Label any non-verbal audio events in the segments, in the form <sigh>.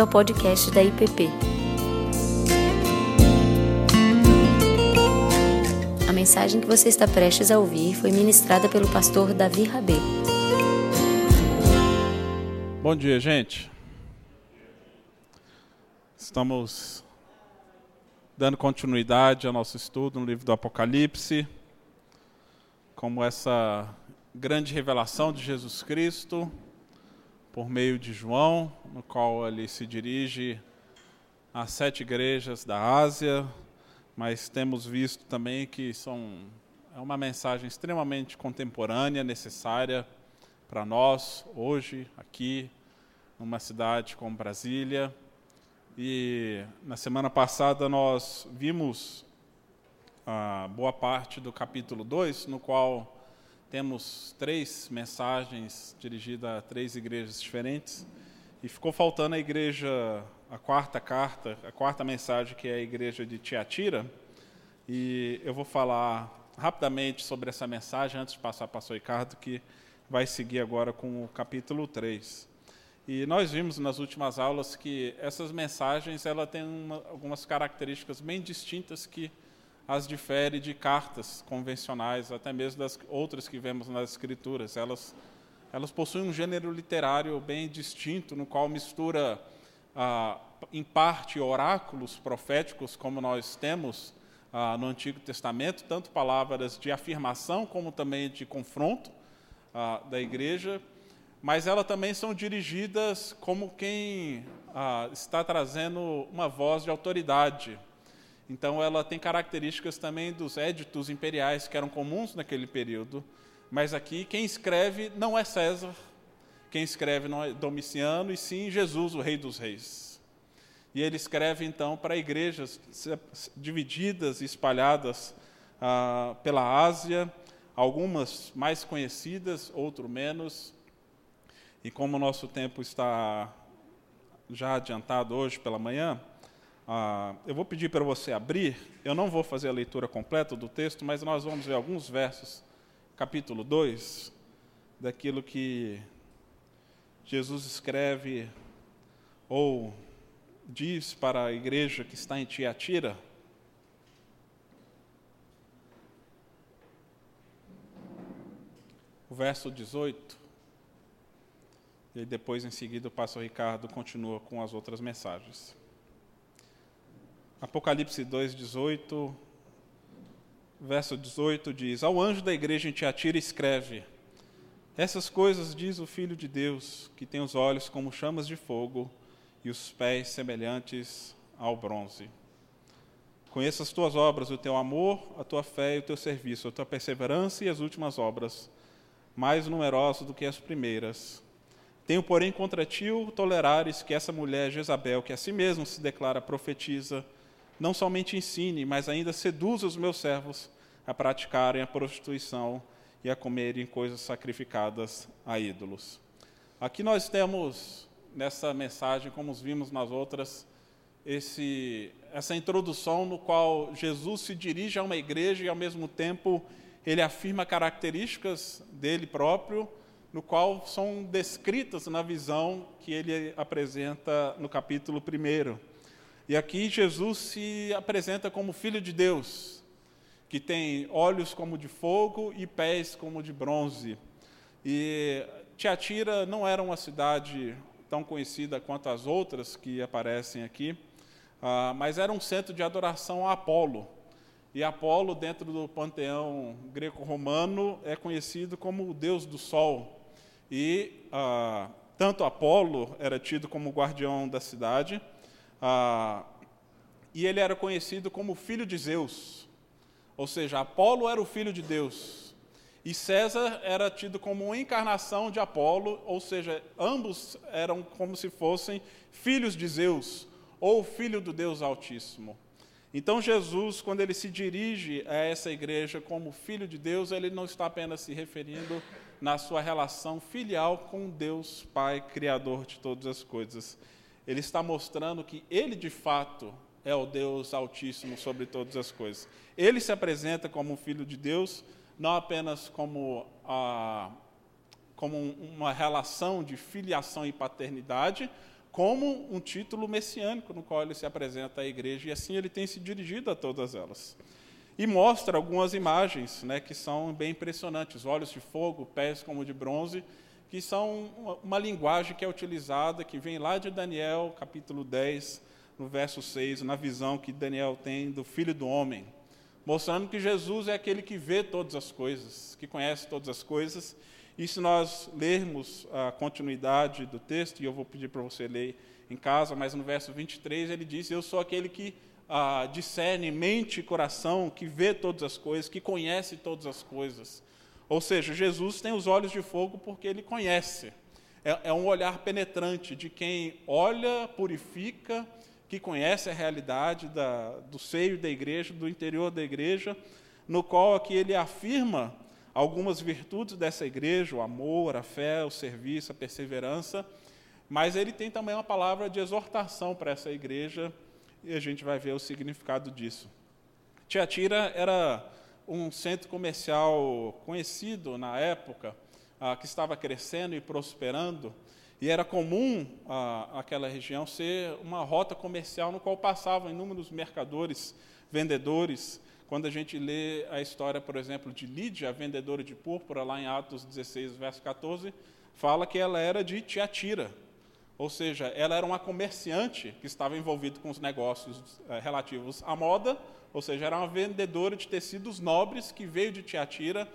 bem-vindo ao podcast da IPP. A mensagem que você está prestes a ouvir foi ministrada pelo pastor Davi Rabê. Bom dia, gente. Estamos dando continuidade ao nosso estudo no livro do Apocalipse, como essa grande revelação de Jesus Cristo por meio de João, no qual ele se dirige às sete igrejas da Ásia, mas temos visto também que são é uma mensagem extremamente contemporânea, necessária para nós hoje aqui numa cidade como Brasília. E na semana passada nós vimos a boa parte do capítulo 2, no qual temos três mensagens dirigidas a três igrejas diferentes e ficou faltando a igreja, a quarta carta, a quarta mensagem, que é a igreja de Tiatira. E eu vou falar rapidamente sobre essa mensagem antes de passar para o Ricardo, que vai seguir agora com o capítulo 3. E nós vimos nas últimas aulas que essas mensagens ela uma, algumas características bem distintas que as difere de cartas convencionais, até mesmo das outras que vemos nas escrituras. Elas, elas possuem um gênero literário bem distinto, no qual mistura, ah, em parte, oráculos proféticos, como nós temos ah, no Antigo Testamento, tanto palavras de afirmação como também de confronto ah, da igreja, mas elas também são dirigidas como quem ah, está trazendo uma voz de autoridade então, ela tem características também dos éditos imperiais que eram comuns naquele período. Mas aqui, quem escreve não é César, quem escreve não é Domiciano, e sim Jesus, o Rei dos Reis. E ele escreve, então, para igrejas divididas e espalhadas ah, pela Ásia, algumas mais conhecidas, outras menos. E como o nosso tempo está já adiantado hoje pela manhã, ah, eu vou pedir para você abrir, eu não vou fazer a leitura completa do texto, mas nós vamos ver alguns versos, capítulo 2, daquilo que Jesus escreve ou diz para a igreja que está em Tiatira. O verso 18. E depois, em seguida, o pastor Ricardo continua com as outras mensagens. Apocalipse 2, 18, verso 18 diz: Ao anjo da igreja em Tiatira escreve: Essas coisas diz o Filho de Deus, que tem os olhos como chamas de fogo e os pés semelhantes ao bronze. Conheço as tuas obras, o teu amor, a tua fé e o teu serviço, a tua perseverança e as últimas obras, mais numerosas do que as primeiras. Tenho, porém, contra ti o tolerares que essa mulher Jezabel, que a si mesma se declara profetiza, não somente ensine, mas ainda seduza os meus servos a praticarem a prostituição e a comerem coisas sacrificadas a ídolos. Aqui nós temos nessa mensagem, como vimos nas outras, esse, essa introdução no qual Jesus se dirige a uma igreja e ao mesmo tempo ele afirma características dele próprio, no qual são descritas na visão que ele apresenta no capítulo 1. E aqui Jesus se apresenta como Filho de Deus, que tem olhos como de fogo e pés como de bronze. E Tiatira não era uma cidade tão conhecida quanto as outras que aparecem aqui, uh, mas era um centro de adoração a Apolo. E Apolo, dentro do panteão greco-romano, é conhecido como o deus do sol. E uh, tanto Apolo era tido como guardião da cidade, ah, e ele era conhecido como filho de Zeus. Ou seja, Apolo era o filho de Deus. E César era tido como uma encarnação de Apolo, ou seja, ambos eram como se fossem filhos de Zeus, ou filho do Deus Altíssimo. Então, Jesus, quando ele se dirige a essa igreja como filho de Deus, ele não está apenas se referindo na sua relação filial com Deus Pai, Criador de todas as coisas ele está mostrando que ele de fato é o Deus Altíssimo sobre todas as coisas. Ele se apresenta como um filho de Deus, não apenas como, como uma relação de filiação e paternidade, como um título messiânico no qual ele se apresenta à igreja, e assim ele tem se dirigido a todas elas. E mostra algumas imagens né, que são bem impressionantes: olhos de fogo, pés como de bronze, que são uma, uma linguagem que é utilizada, que vem lá de Daniel, capítulo 10, no verso 6, na visão que Daniel tem do Filho do Homem, mostrando que Jesus é aquele que vê todas as coisas, que conhece todas as coisas e se nós lermos a continuidade do texto, e eu vou pedir para você ler em casa, mas no verso 23 ele diz: Eu sou aquele que ah, discerne mente e coração, que vê todas as coisas, que conhece todas as coisas. Ou seja, Jesus tem os olhos de fogo porque ele conhece. É, é um olhar penetrante de quem olha, purifica, que conhece a realidade da, do seio da igreja, do interior da igreja, no qual aqui ele afirma algumas virtudes dessa igreja, o amor, a fé, o serviço, a perseverança, mas ele tem também uma palavra de exortação para essa igreja e a gente vai ver o significado disso. Tiatira era um centro comercial conhecido na época, ah, que estava crescendo e prosperando, e era comum ah, aquela região ser uma rota comercial no qual passavam inúmeros mercadores, vendedores, quando a gente lê a história, por exemplo, de Lídia, a vendedora de púrpura, lá em Atos 16, verso 14, fala que ela era de Tiatira. Ou seja, ela era uma comerciante que estava envolvida com os negócios eh, relativos à moda, ou seja, era uma vendedora de tecidos nobres que veio de Tiatira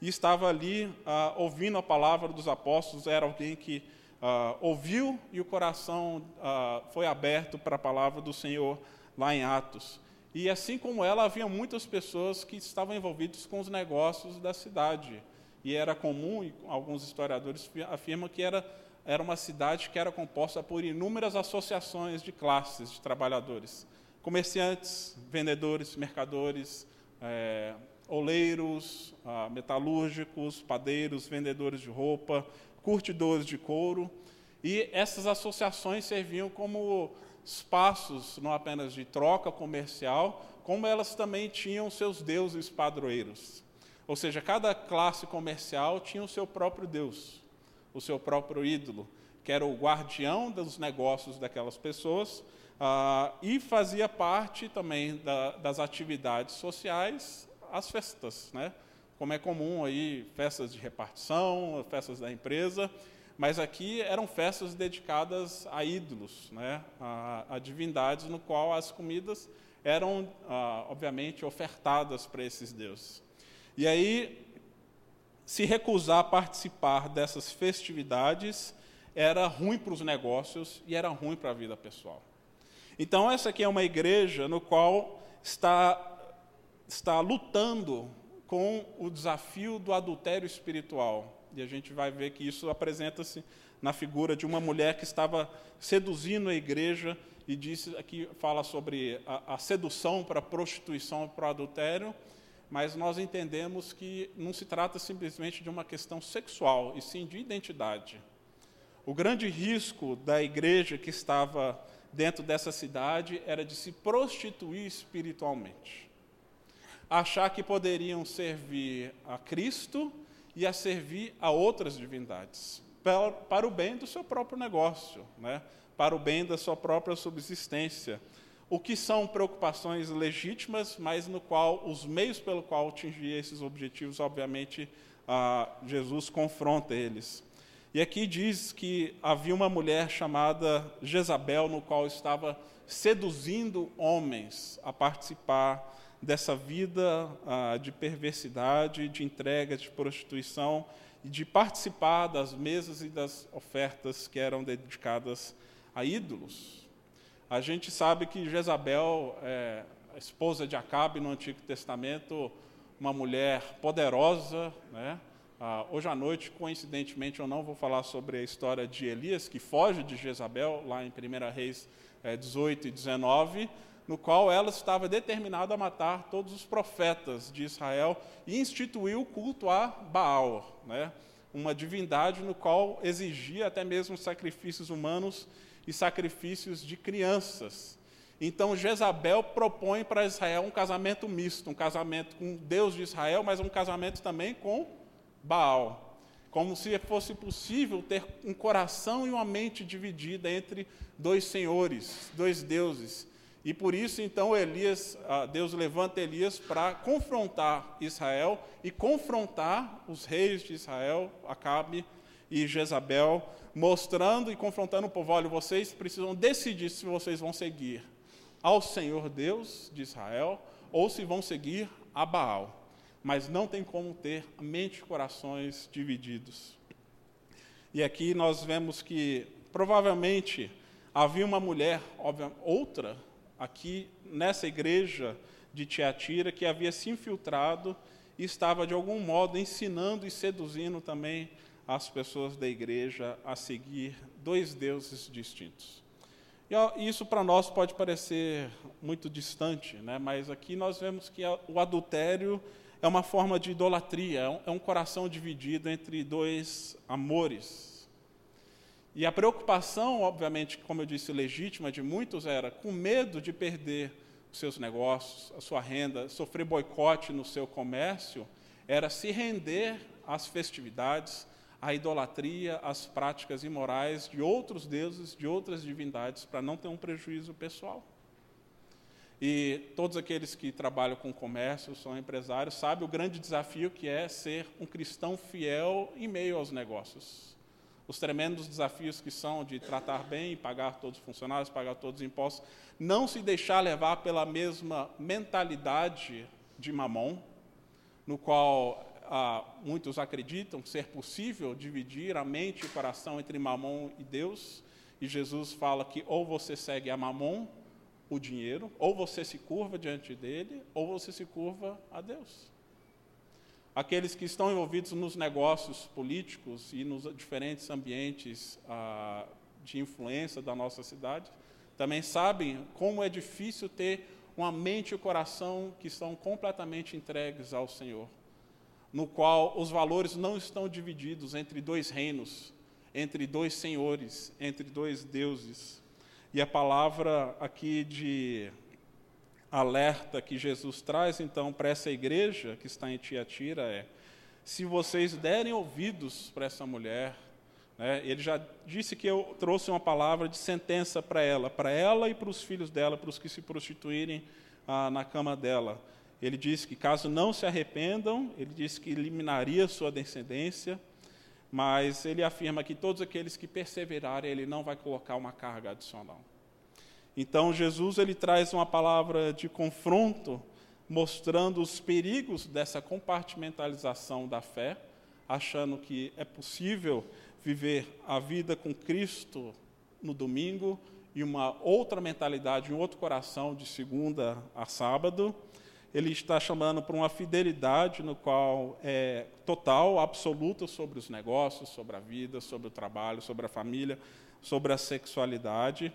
e estava ali ah, ouvindo a palavra dos apóstolos. Era alguém que ah, ouviu e o coração ah, foi aberto para a palavra do Senhor lá em Atos. E assim como ela, havia muitas pessoas que estavam envolvidas com os negócios da cidade. E era comum, e alguns historiadores afirmam que era, era uma cidade que era composta por inúmeras associações de classes de trabalhadores: comerciantes, vendedores, mercadores, é, oleiros, ah, metalúrgicos, padeiros, vendedores de roupa, curtidores de couro. E essas associações serviam como espaços não apenas de troca comercial, como elas também tinham seus deuses padroeiros. Ou seja, cada classe comercial tinha o seu próprio deus, o seu próprio ídolo, que era o guardião dos negócios daquelas pessoas ah, e fazia parte também da, das atividades sociais, as festas, né? Como é comum aí, festas de repartição, festas da empresa, mas aqui eram festas dedicadas a ídolos, né? a, a divindades, no qual as comidas eram, ah, obviamente, ofertadas para esses deuses. E aí, se recusar a participar dessas festividades era ruim para os negócios e era ruim para a vida pessoal. Então, essa aqui é uma igreja no qual está, está lutando com o desafio do adultério espiritual. E a gente vai ver que isso apresenta-se na figura de uma mulher que estava seduzindo a igreja e disse aqui fala sobre a, a sedução para a prostituição para o adultério, mas nós entendemos que não se trata simplesmente de uma questão sexual, e sim de identidade. O grande risco da igreja que estava dentro dessa cidade era de se prostituir espiritualmente. Achar que poderiam servir a Cristo e a servir a outras divindades, para, o bem do seu próprio negócio, né? para o bem da sua própria subsistência. O que são preocupações legítimas, mas no qual os meios pelo qual atingir esses objetivos, obviamente, ah, Jesus confronta eles. E aqui diz que havia uma mulher chamada Jezabel, no qual estava seduzindo homens a participar dessa vida ah, de perversidade, de entrega, de prostituição e de participar das mesas e das ofertas que eram dedicadas a ídolos. A gente sabe que Jezabel, é, a esposa de Acabe no Antigo Testamento, uma mulher poderosa, né? Ah, hoje à noite, coincidentemente, eu não vou falar sobre a história de Elias, que foge de Jezabel, lá em 1 Reis é, 18 e 19, no qual ela estava determinada a matar todos os profetas de Israel e instituiu o culto a Baal, né? uma divindade no qual exigia até mesmo sacrifícios humanos e sacrifícios de crianças. Então Jezabel propõe para Israel um casamento misto, um casamento com Deus de Israel, mas um casamento também com Baal. como se fosse possível ter um coração e uma mente dividida entre dois senhores, dois deuses. E por isso, então, Elias, ah, Deus levanta Elias para confrontar Israel e confrontar os reis de Israel, Acabe e Jezabel, mostrando e confrontando o povo: olha, vocês precisam decidir se vocês vão seguir ao Senhor Deus de Israel ou se vão seguir a Baal. Mas não tem como ter mente e corações divididos. E aqui nós vemos que provavelmente havia uma mulher, outra, aqui nessa igreja de Tiatira, que havia se infiltrado e estava de algum modo ensinando e seduzindo também as pessoas da igreja a seguir dois deuses distintos. E isso para nós pode parecer muito distante, né? mas aqui nós vemos que o adultério é uma forma de idolatria, é um é coração dividido entre dois amores, e a preocupação, obviamente, como eu disse, legítima de muitos era com medo de perder os seus negócios, a sua renda, sofrer boicote no seu comércio, era se render às festividades, à idolatria, às práticas imorais de outros deuses, de outras divindades, para não ter um prejuízo pessoal. E todos aqueles que trabalham com comércio, são empresários, sabem o grande desafio que é ser um cristão fiel em meio aos negócios. Os tremendos desafios que são de tratar bem, pagar todos os funcionários, pagar todos os impostos, não se deixar levar pela mesma mentalidade de Mamon, no qual ah, muitos acreditam ser possível dividir a mente e o coração entre Mamon e Deus, e Jesus fala que ou você segue a Mamon, o dinheiro, ou você se curva diante dele, ou você se curva a Deus aqueles que estão envolvidos nos negócios políticos e nos diferentes ambientes ah, de influência da nossa cidade, também sabem como é difícil ter uma mente e o coração que estão completamente entregues ao Senhor, no qual os valores não estão divididos entre dois reinos, entre dois senhores, entre dois deuses. E a palavra aqui de alerta que Jesus traz então para essa igreja que está em Tiatira é: se vocês derem ouvidos para essa mulher, né, ele já disse que eu trouxe uma palavra de sentença para ela, para ela e para os filhos dela, para os que se prostituírem ah, na cama dela. Ele disse que caso não se arrependam, ele disse que eliminaria sua descendência, mas ele afirma que todos aqueles que perseverarem, ele não vai colocar uma carga adicional. Então Jesus ele traz uma palavra de confronto, mostrando os perigos dessa compartimentalização da fé, achando que é possível viver a vida com Cristo no domingo e uma outra mentalidade, um outro coração de segunda a sábado. Ele está chamando para uma fidelidade no qual é total, absoluta sobre os negócios, sobre a vida, sobre o trabalho, sobre a família, sobre a sexualidade.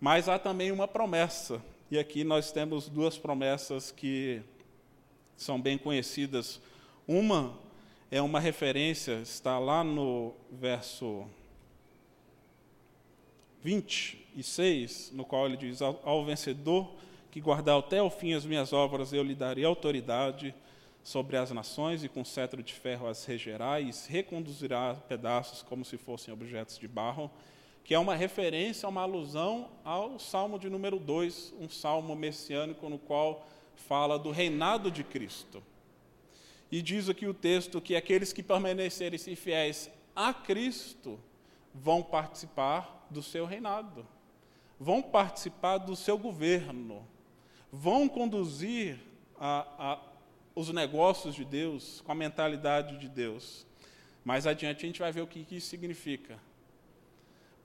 Mas há também uma promessa, e aqui nós temos duas promessas que são bem conhecidas. Uma é uma referência, está lá no verso 26, no qual ele diz: Ao, vencedor que guardar até o fim as minhas obras, eu lhe darei autoridade sobre as nações, e com cetro de ferro as regerá, e reconduzirá pedaços como se fossem objetos de barro que é uma referência, uma alusão ao Salmo de número 2, um salmo messiânico no qual fala do reinado de Cristo. E diz aqui o texto que aqueles que permanecerem fiéis a Cristo vão participar do seu reinado, vão participar do seu governo, vão conduzir a, a, os negócios de Deus com a mentalidade de Deus. Mais adiante a gente vai ver o que, que isso significa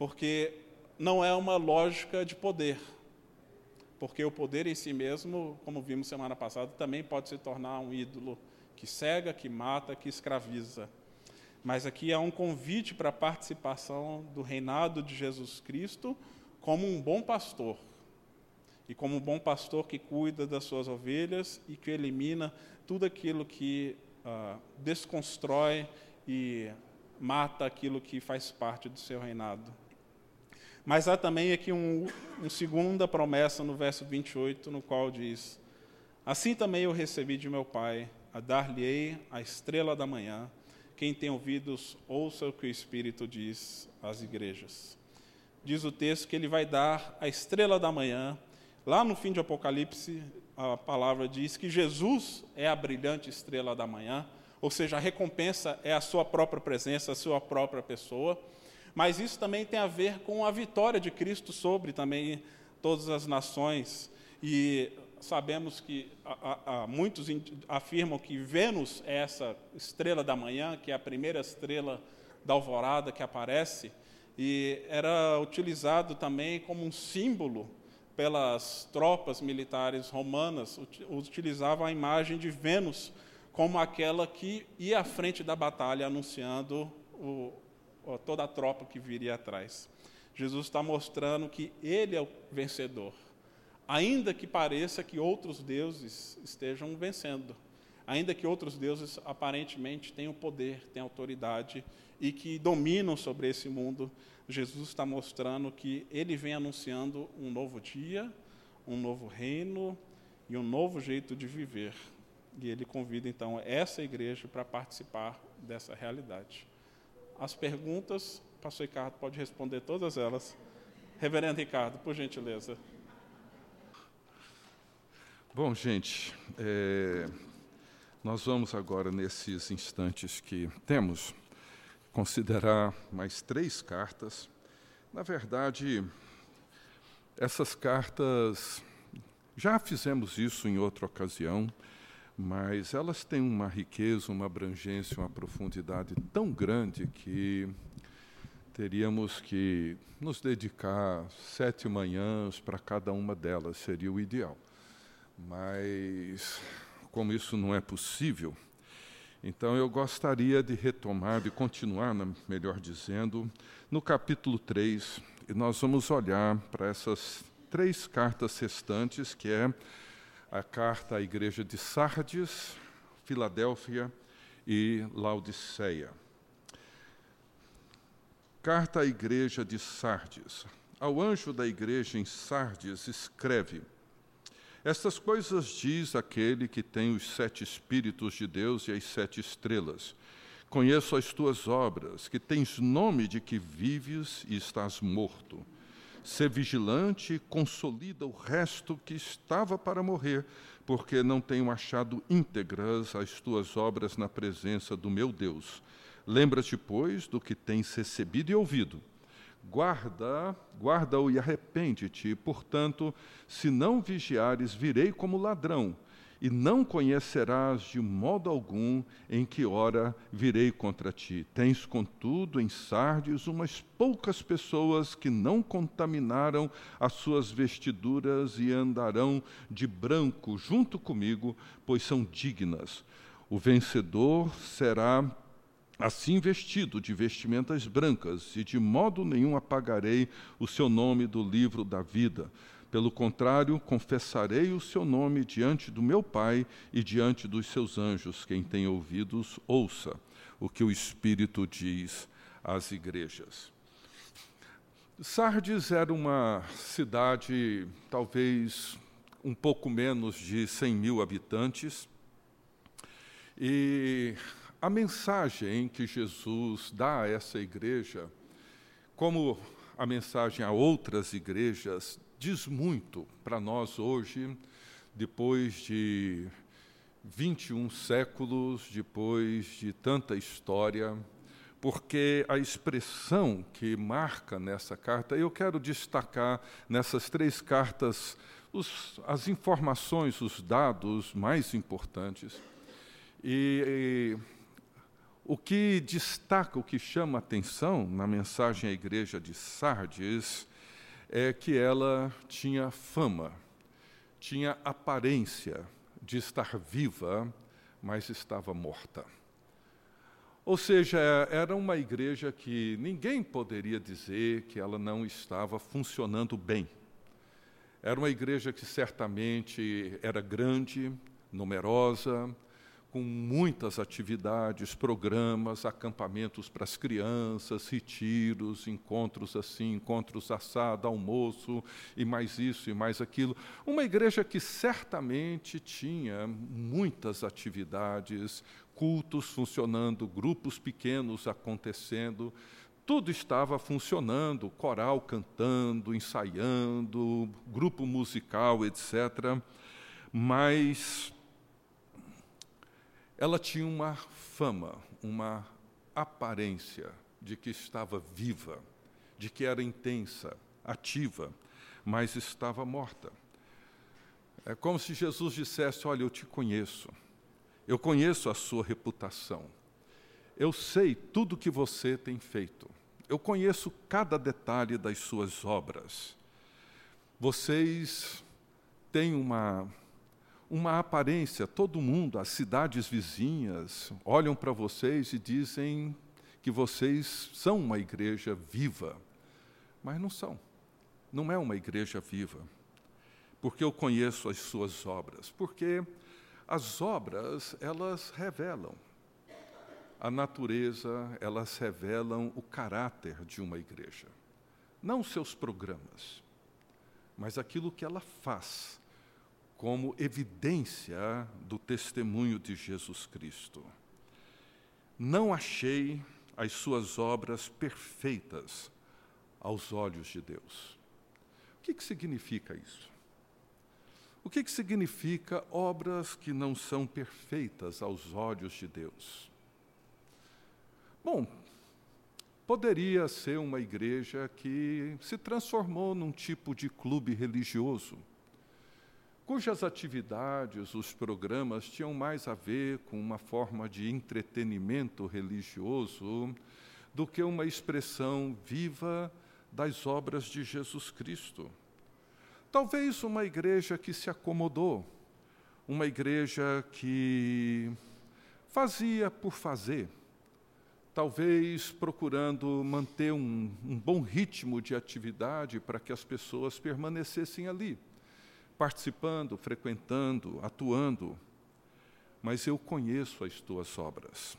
porque não é uma lógica de poder. Porque o poder em si mesmo, como vimos semana passada, também pode se tornar um ídolo que cega, que mata, que escraviza. Mas aqui há um convite para a participação do reinado de Jesus Cristo como um bom pastor. E como um bom pastor que cuida das suas ovelhas e que elimina tudo aquilo que uh, desconstrói e mata aquilo que faz parte do seu reinado. Mas há também aqui uma um segunda promessa no verso 28, no qual diz: Assim também eu recebi de meu Pai, a dar-lhe-ei a estrela da manhã, Quem tem ouvidos, ouça o que o Espírito diz às igrejas. Diz o texto que ele vai dar a estrela da manhã. Lá no fim de Apocalipse, a palavra diz que Jesus é a brilhante estrela da manhã, ou seja, a recompensa é a sua própria presença, a sua própria pessoa. Mas isso também tem a ver com a vitória de Cristo sobre também todas as nações. E sabemos que a, a, muitos afirmam que Vênus é essa estrela da manhã, que é a primeira estrela da alvorada que aparece, e era utilizado também como um símbolo pelas tropas militares romanas, utilizavam a imagem de Vênus como aquela que ia à frente da batalha anunciando o, toda a tropa que viria atrás. Jesus está mostrando que ele é o vencedor ainda que pareça que outros deuses estejam vencendo, ainda que outros deuses aparentemente tenham poder, tenham autoridade e que dominam sobre esse mundo, Jesus está mostrando que ele vem anunciando um novo dia, um novo reino e um novo jeito de viver. E ele convida então essa igreja para participar dessa realidade. As perguntas, pastor Ricardo pode responder todas elas. Reverendo Ricardo, por gentileza. Bom, gente, é, nós vamos agora, nesses instantes que temos, considerar mais três cartas. Na verdade, essas cartas, já fizemos isso em outra ocasião, mas elas têm uma riqueza, uma abrangência, uma profundidade tão grande que teríamos que nos dedicar sete manhãs para cada uma delas, seria o ideal. Mas, como isso não é possível, então eu gostaria de retomar, de continuar, melhor dizendo, no capítulo 3, e nós vamos olhar para essas três cartas restantes, que é a carta à igreja de Sardes, Filadélfia e Laodiceia. Carta à igreja de Sardes. Ao anjo da igreja em Sardes escreve: estas coisas diz aquele que tem os sete Espíritos de Deus e as sete estrelas. Conheço as tuas obras, que tens nome de que vives e estás morto. Sê vigilante e consolida o resto que estava para morrer, porque não tenho achado íntegras as tuas obras na presença do meu Deus. Lembra-te, pois, do que tens recebido e ouvido Guarda, guarda-o e arrepende-te. Portanto, se não vigiares, virei como ladrão, e não conhecerás de modo algum em que hora virei contra ti. Tens, contudo, em Sardes umas poucas pessoas que não contaminaram as suas vestiduras e andarão de branco junto comigo, pois são dignas. O vencedor será assim vestido de vestimentas brancas, e de modo nenhum apagarei o seu nome do livro da vida. Pelo contrário, confessarei o seu nome diante do meu Pai e diante dos seus anjos. Quem tem ouvidos, ouça o que o Espírito diz às igrejas. Sardes era uma cidade, talvez um pouco menos de 100 mil habitantes, e a mensagem que Jesus dá a essa igreja, como a mensagem a outras igrejas, diz muito para nós hoje, depois de 21 séculos, depois de tanta história, porque a expressão que marca nessa carta, eu quero destacar nessas três cartas os, as informações, os dados mais importantes. E, e o que destaca, o que chama atenção na mensagem à igreja de Sardes é que ela tinha fama, tinha aparência de estar viva, mas estava morta. Ou seja, era uma igreja que ninguém poderia dizer que ela não estava funcionando bem. Era uma igreja que certamente era grande, numerosa, com muitas atividades, programas, acampamentos para as crianças, retiros, encontros assim, encontros assado, almoço e mais isso e mais aquilo. Uma igreja que certamente tinha muitas atividades cultos funcionando, grupos pequenos acontecendo, tudo estava funcionando, coral cantando, ensaiando, grupo musical, etc. Mas ela tinha uma fama, uma aparência de que estava viva, de que era intensa, ativa, mas estava morta. É como se Jesus dissesse: Olha, eu te conheço, eu conheço a sua reputação, eu sei tudo que você tem feito, eu conheço cada detalhe das suas obras. Vocês têm uma, uma aparência, todo mundo, as cidades vizinhas, olham para vocês e dizem que vocês são uma igreja viva, mas não são. Não é uma igreja viva. Porque eu conheço as suas obras, porque as obras, elas revelam. A natureza, elas revelam o caráter de uma igreja. Não seus programas, mas aquilo que ela faz como evidência do testemunho de Jesus Cristo. Não achei as suas obras perfeitas aos olhos de Deus. O que, que significa isso? O que, que significa obras que não são perfeitas aos olhos de Deus? Bom, poderia ser uma igreja que se transformou num tipo de clube religioso, cujas atividades, os programas tinham mais a ver com uma forma de entretenimento religioso do que uma expressão viva das obras de Jesus Cristo. Talvez uma igreja que se acomodou, uma igreja que fazia por fazer, talvez procurando manter um, um bom ritmo de atividade para que as pessoas permanecessem ali, participando, frequentando, atuando. Mas eu conheço as tuas obras.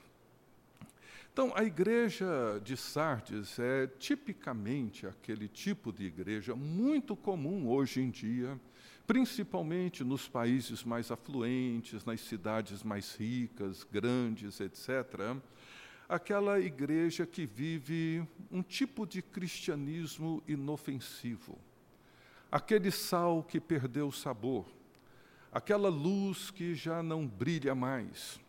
Então, a igreja de Sardes é tipicamente aquele tipo de igreja muito comum hoje em dia, principalmente nos países mais afluentes, nas cidades mais ricas, grandes, etc. Aquela igreja que vive um tipo de cristianismo inofensivo, aquele sal que perdeu o sabor, aquela luz que já não brilha mais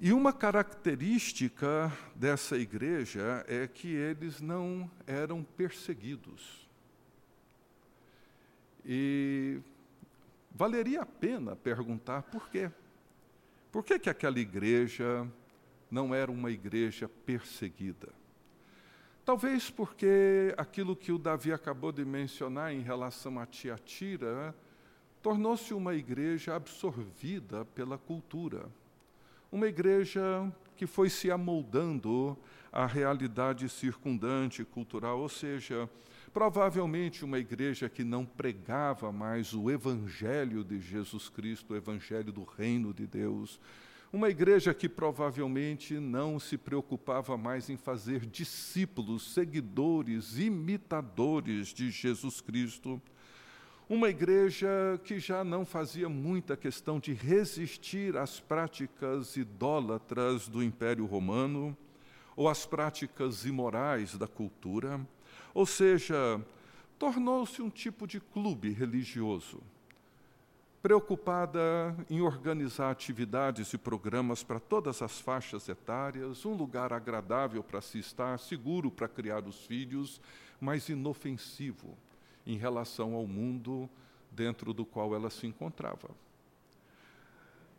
e uma característica dessa igreja é que eles não eram perseguidos. E valeria a pena perguntar por quê. Por que, que aquela igreja não era uma igreja perseguida? Talvez porque aquilo que o Davi acabou de mencionar em relação a Tiatira tornou-se uma igreja absorvida pela cultura. Uma igreja que foi se amoldando à realidade circundante cultural, ou seja, provavelmente uma igreja que não pregava mais o evangelho de Jesus Cristo, o evangelho do reino de Deus, uma igreja que provavelmente não se preocupava mais em fazer discípulos, seguidores, imitadores de Jesus Cristo. Uma igreja que já não fazia muita questão de resistir às práticas idólatras do Império Romano ou às práticas imorais da cultura, ou seja, tornou-se um tipo de clube religioso, preocupada em organizar atividades e programas para todas as faixas etárias, um lugar agradável para se estar, seguro para criar os filhos, mas inofensivo em relação ao mundo dentro do qual ela se encontrava.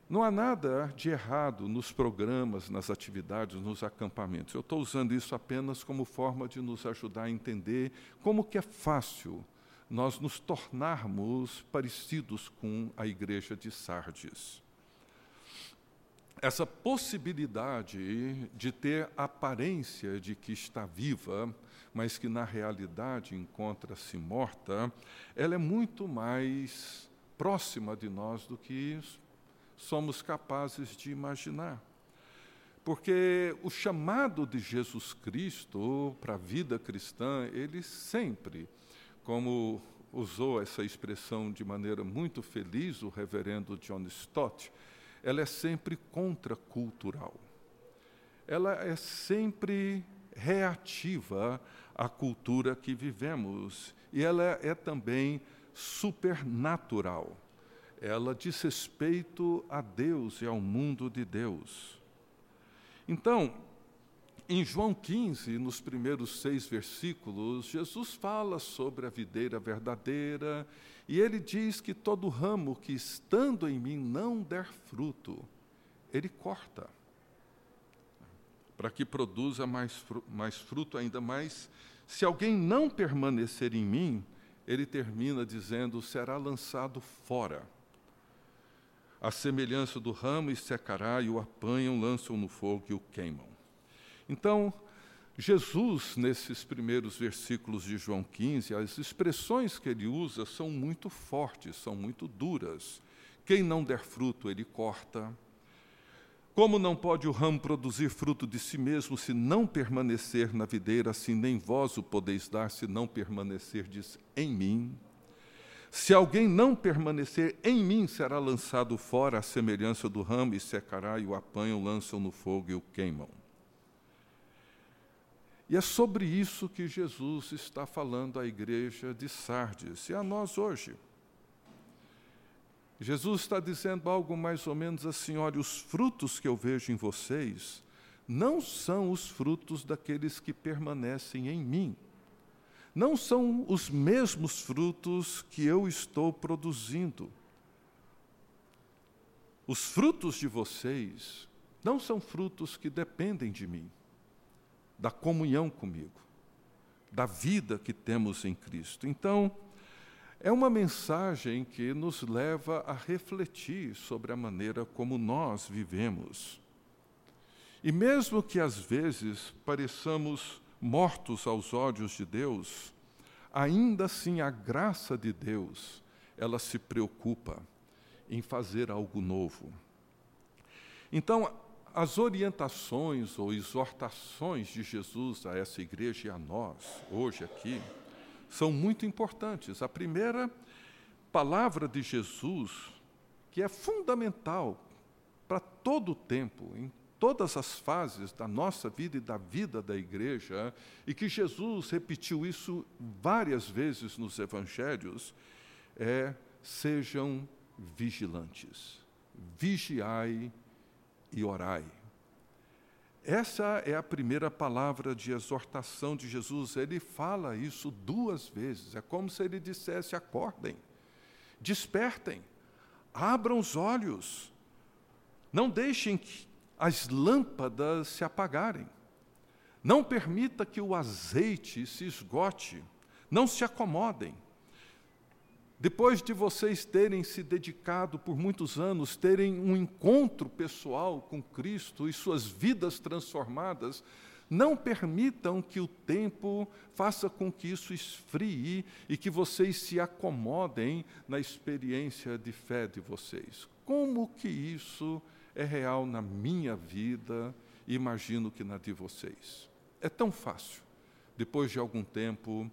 Não há nada de errado nos programas, nas atividades, nos acampamentos. Eu estou usando isso apenas como forma de nos ajudar a entender como que é fácil nós nos tornarmos parecidos com a igreja de Sardes. Essa possibilidade de ter aparência de que está viva mas que na realidade encontra-se morta, ela é muito mais próxima de nós do que somos capazes de imaginar. Porque o chamado de Jesus Cristo para a vida cristã, ele sempre, como usou essa expressão de maneira muito feliz o reverendo John Stott, ela é sempre contracultural. Ela é sempre reativa à cultura que vivemos e ela é também supernatural. Ela diz respeito a Deus e ao mundo de Deus. Então, em João 15, nos primeiros seis versículos, Jesus fala sobre a videira verdadeira e ele diz que todo ramo que estando em mim não der fruto, ele corta, para que produza mais, mais fruto ainda mais. Se alguém não permanecer em mim, ele termina dizendo: será lançado fora. A semelhança do ramo e secará, e o apanham, lançam no fogo e o queimam. Então, Jesus, nesses primeiros versículos de João 15, as expressões que ele usa são muito fortes, são muito duras. Quem não der fruto, ele corta. Como não pode o ramo produzir fruto de si mesmo se não permanecer na videira, assim nem vós o podeis dar se não permanecerdes em mim? Se alguém não permanecer em mim, será lançado fora à semelhança do ramo e secará, e o apanham, lançam no fogo e o queimam. E é sobre isso que Jesus está falando à igreja de Sardes e a nós hoje. Jesus está dizendo algo mais ou menos assim: olha, os frutos que eu vejo em vocês não são os frutos daqueles que permanecem em mim. Não são os mesmos frutos que eu estou produzindo. Os frutos de vocês não são frutos que dependem de mim da comunhão comigo, da vida que temos em Cristo. Então, é uma mensagem que nos leva a refletir sobre a maneira como nós vivemos. E mesmo que às vezes pareçamos mortos aos olhos de Deus, ainda assim a graça de Deus, ela se preocupa em fazer algo novo. Então, as orientações ou exortações de Jesus a essa igreja e a nós, hoje aqui, são muito importantes. A primeira palavra de Jesus, que é fundamental para todo o tempo, em todas as fases da nossa vida e da vida da igreja, e que Jesus repetiu isso várias vezes nos evangelhos, é: sejam vigilantes, vigiai e orai. Essa é a primeira palavra de exortação de Jesus. Ele fala isso duas vezes. É como se ele dissesse: acordem, despertem, abram os olhos, não deixem as lâmpadas se apagarem, não permita que o azeite se esgote, não se acomodem depois de vocês terem se dedicado por muitos anos, terem um encontro pessoal com Cristo e suas vidas transformadas, não permitam que o tempo faça com que isso esfrie e que vocês se acomodem na experiência de fé de vocês. Como que isso é real na minha vida imagino que na de vocês? É tão fácil, depois de algum tempo,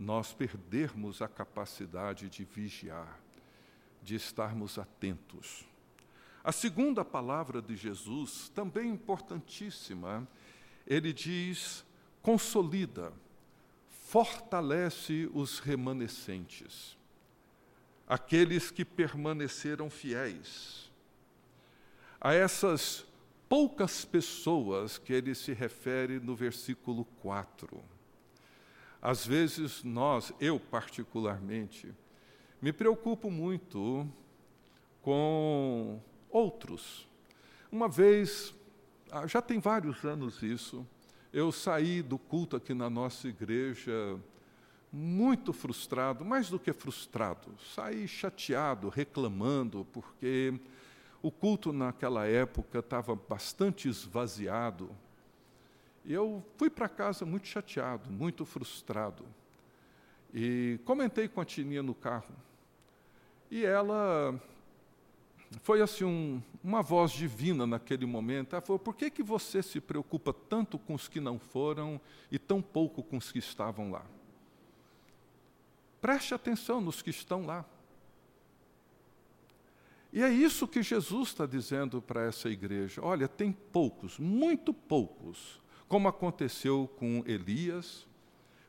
nós perdermos a capacidade de vigiar, de estarmos atentos. A segunda palavra de Jesus, também importantíssima, ele diz: consolida, fortalece os remanescentes, aqueles que permaneceram fiéis. A essas poucas pessoas que ele se refere no versículo 4. Às vezes nós, eu particularmente, me preocupo muito com outros. Uma vez, ah, já tem vários anos isso, eu saí do culto aqui na nossa igreja muito frustrado, mais do que frustrado, saí chateado, reclamando, porque o culto naquela época estava bastante esvaziado, eu fui para casa muito chateado, muito frustrado. E comentei com a Tininha no carro. E ela foi assim um, uma voz divina naquele momento. Ela falou: "Por que que você se preocupa tanto com os que não foram e tão pouco com os que estavam lá? Preste atenção nos que estão lá." E é isso que Jesus está dizendo para essa igreja. Olha, tem poucos, muito poucos, como aconteceu com Elias,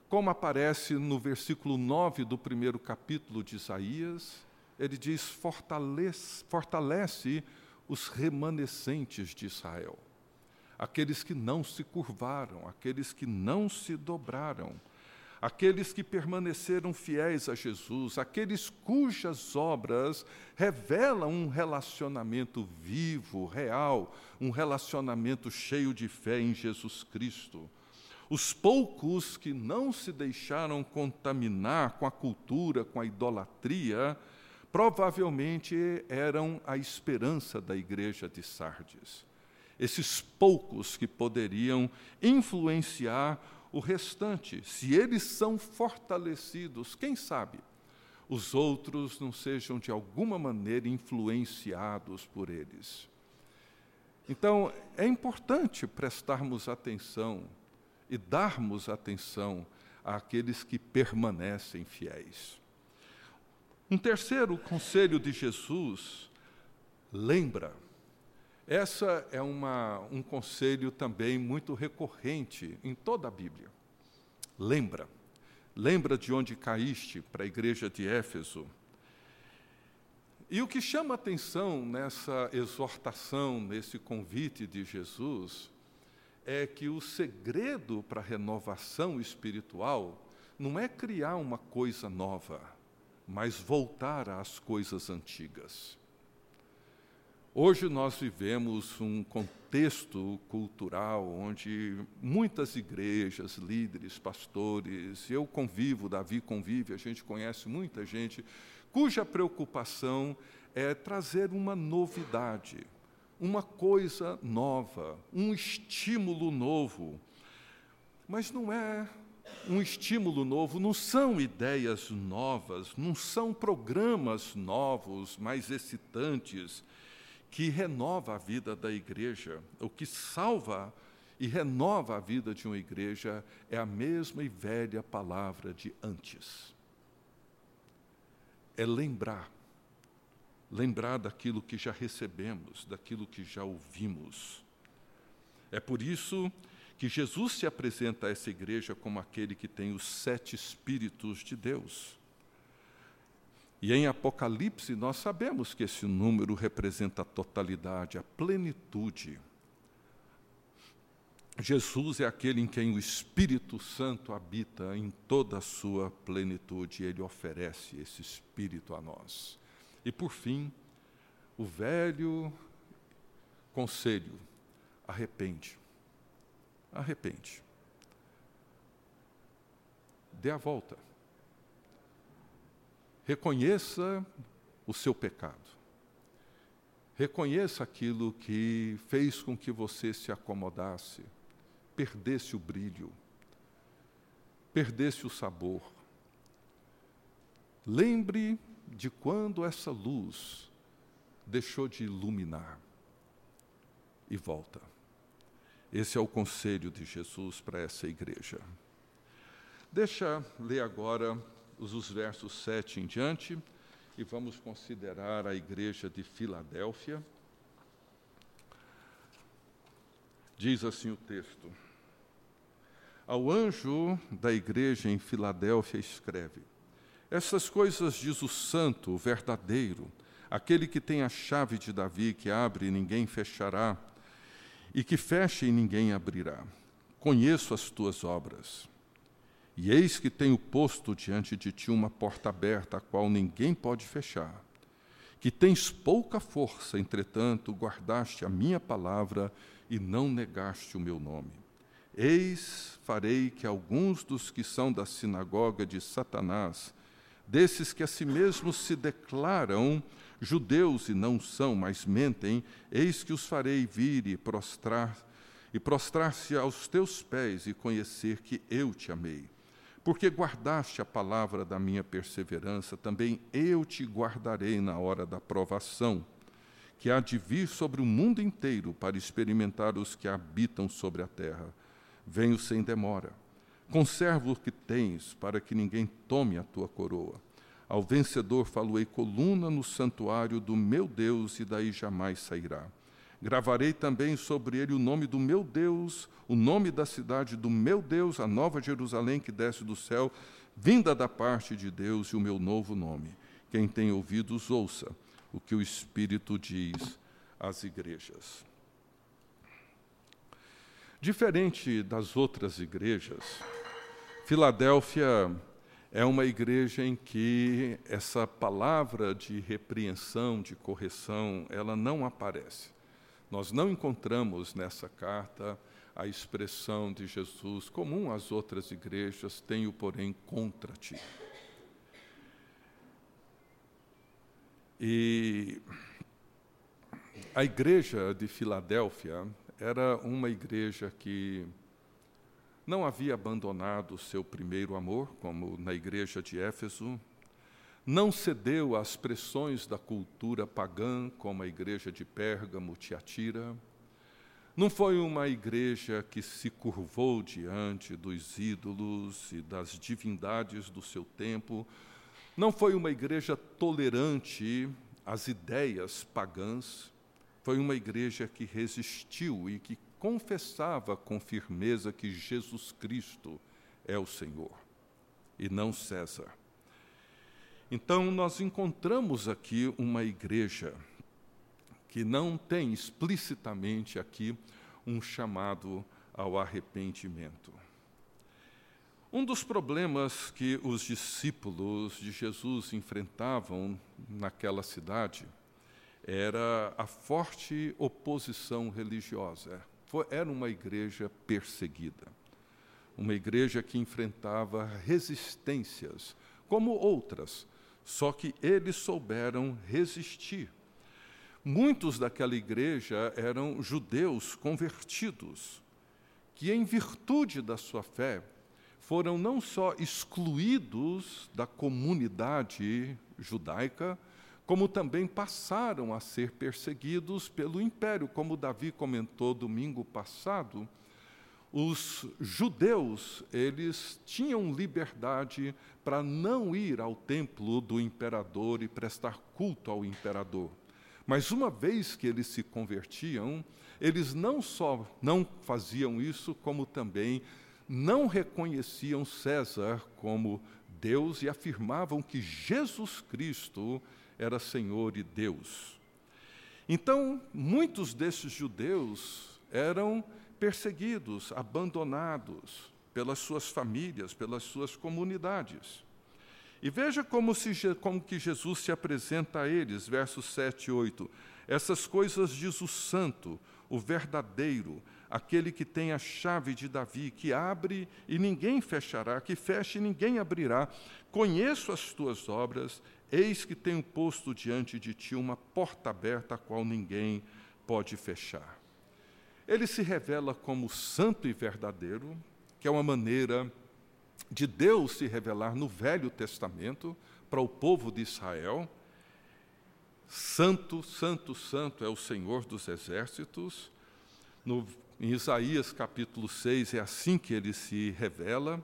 como aparece no versículo 9 do primeiro capítulo de Isaías, ele diz: fortalece, fortalece os remanescentes de Israel, aqueles que não se curvaram, aqueles que não se dobraram aqueles que permaneceram fiéis a Jesus, aqueles cujas obras revelam um relacionamento vivo, real, um relacionamento cheio de fé em Jesus Cristo. Os poucos que não se deixaram contaminar com a cultura, com a idolatria, provavelmente eram a esperança da igreja de Sardes. Esses poucos que poderiam influenciar o restante, se eles são fortalecidos, quem sabe os outros não sejam de alguma maneira influenciados por eles. Então, é importante prestarmos atenção e darmos atenção àqueles que permanecem fiéis. Um terceiro conselho de Jesus, lembra essa é uma, um conselho também muito recorrente em toda a Bíblia. Lembra, lembra de onde caíste para a igreja de Éfeso. E o que chama atenção nessa exortação, nesse convite de Jesus, é que o segredo para a renovação espiritual não é criar uma coisa nova, mas voltar às coisas antigas. Hoje nós vivemos um contexto cultural onde muitas igrejas, líderes, pastores, eu convivo, Davi convive, a gente conhece muita gente, cuja preocupação é trazer uma novidade, uma coisa nova, um estímulo novo. Mas não é um estímulo novo, não são ideias novas, não são programas novos, mais excitantes que renova a vida da igreja, o que salva e renova a vida de uma igreja é a mesma e velha palavra de antes. É lembrar, lembrar daquilo que já recebemos, daquilo que já ouvimos. É por isso que Jesus se apresenta a essa igreja como aquele que tem os sete Espíritos de Deus. E em Apocalipse nós sabemos que esse número representa a totalidade, a plenitude. Jesus é aquele em quem o Espírito Santo habita em toda a sua plenitude, ele oferece esse Espírito a nós. E por fim, o velho conselho: arrepende. Arrepende. Dê a volta. Reconheça o seu pecado. Reconheça aquilo que fez com que você se acomodasse, perdesse o brilho, perdesse o sabor. Lembre de quando essa luz deixou de iluminar e volta. Esse é o conselho de Jesus para essa igreja. Deixa ler agora os versos 7 em diante, e vamos considerar a igreja de Filadélfia. Diz assim o texto: Ao anjo da igreja em Filadélfia escreve: Essas coisas diz o santo, o verdadeiro, aquele que tem a chave de Davi, que abre e ninguém fechará, e que fecha e ninguém abrirá. Conheço as tuas obras e eis que tenho posto diante de ti uma porta aberta, a qual ninguém pode fechar. Que tens pouca força, entretanto, guardaste a minha palavra e não negaste o meu nome. Eis, farei que alguns dos que são da sinagoga de Satanás, desses que a si mesmos se declaram judeus e não são, mas mentem, eis que os farei vir e prostrar e prostrar-se aos teus pés e conhecer que eu te amei. Porque guardaste a palavra da minha perseverança, também eu te guardarei na hora da provação, que há de vir sobre o mundo inteiro para experimentar os que habitam sobre a terra. Venho sem demora. Conserva o que tens, para que ninguém tome a tua coroa. Ao vencedor faloei coluna no santuário do meu Deus, e daí jamais sairá. Gravarei também sobre ele o nome do meu Deus, o nome da cidade do meu Deus, a nova Jerusalém que desce do céu, vinda da parte de Deus, e o meu novo nome. Quem tem ouvidos, ouça o que o Espírito diz às igrejas. Diferente das outras igrejas, Filadélfia é uma igreja em que essa palavra de repreensão, de correção, ela não aparece. Nós não encontramos nessa carta a expressão de Jesus comum às outras igrejas, tenho, porém, contra ti. E a igreja de Filadélfia era uma igreja que não havia abandonado o seu primeiro amor, como na igreja de Éfeso, não cedeu às pressões da cultura pagã, como a igreja de Pérgamo, Tiatira. Não foi uma igreja que se curvou diante dos ídolos e das divindades do seu tempo. Não foi uma igreja tolerante às ideias pagãs. Foi uma igreja que resistiu e que confessava com firmeza que Jesus Cristo é o Senhor e não César. Então, nós encontramos aqui uma igreja que não tem explicitamente aqui um chamado ao arrependimento. Um dos problemas que os discípulos de Jesus enfrentavam naquela cidade era a forte oposição religiosa. Era uma igreja perseguida, uma igreja que enfrentava resistências, como outras, só que eles souberam resistir. Muitos daquela igreja eram judeus convertidos, que, em virtude da sua fé, foram não só excluídos da comunidade judaica, como também passaram a ser perseguidos pelo império. Como Davi comentou domingo passado, os judeus, eles tinham liberdade para não ir ao templo do imperador e prestar culto ao imperador. Mas uma vez que eles se convertiam, eles não só não faziam isso, como também não reconheciam César como Deus e afirmavam que Jesus Cristo era Senhor e Deus. Então, muitos desses judeus eram perseguidos, abandonados pelas suas famílias, pelas suas comunidades. E veja como, se, como que Jesus se apresenta a eles, versos 7 e 8. Essas coisas diz o santo, o verdadeiro, aquele que tem a chave de Davi, que abre e ninguém fechará, que fecha e ninguém abrirá. Conheço as tuas obras Eis que tenho posto diante de ti uma porta aberta, a qual ninguém pode fechar. Ele se revela como santo e verdadeiro, que é uma maneira de Deus se revelar no Velho Testamento para o povo de Israel. Santo, santo, santo é o Senhor dos exércitos. No, em Isaías capítulo 6 é assim que ele se revela.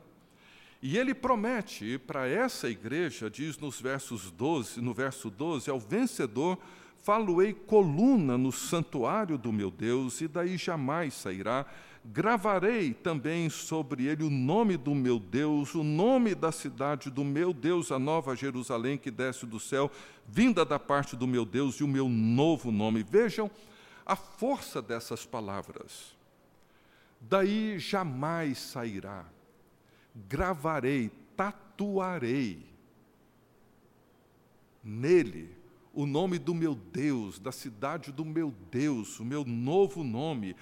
E ele promete para essa igreja, diz nos versos 12, no verso 12, ao vencedor faloei coluna no santuário do meu Deus, e daí jamais sairá. Gravarei também sobre ele o nome do meu Deus, o nome da cidade do meu Deus, a nova Jerusalém que desce do céu, vinda da parte do meu Deus, e o meu novo nome. Vejam a força dessas palavras. Daí jamais sairá gravarei, tatuarei nele o nome do meu Deus, da cidade do meu Deus, o meu novo nome.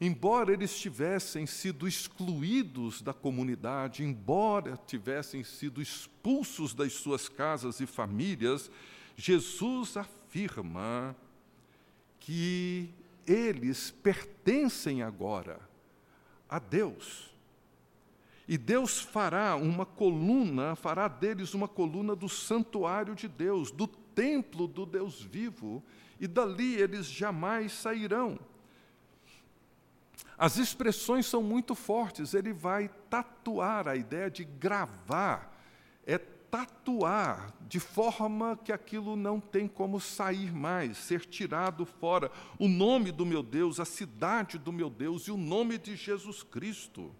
Embora eles tivessem sido excluídos da comunidade, embora tivessem sido expulsos das suas casas e famílias, Jesus afirma que eles pertencem agora a Deus. E Deus fará uma coluna, fará deles uma coluna do santuário de Deus, do templo do Deus vivo, e dali eles jamais sairão. As expressões são muito fortes, ele vai tatuar a ideia de gravar, é tatuar de forma que aquilo não tem como sair mais, ser tirado fora. O nome do meu Deus, a cidade do meu Deus e o nome de Jesus Cristo.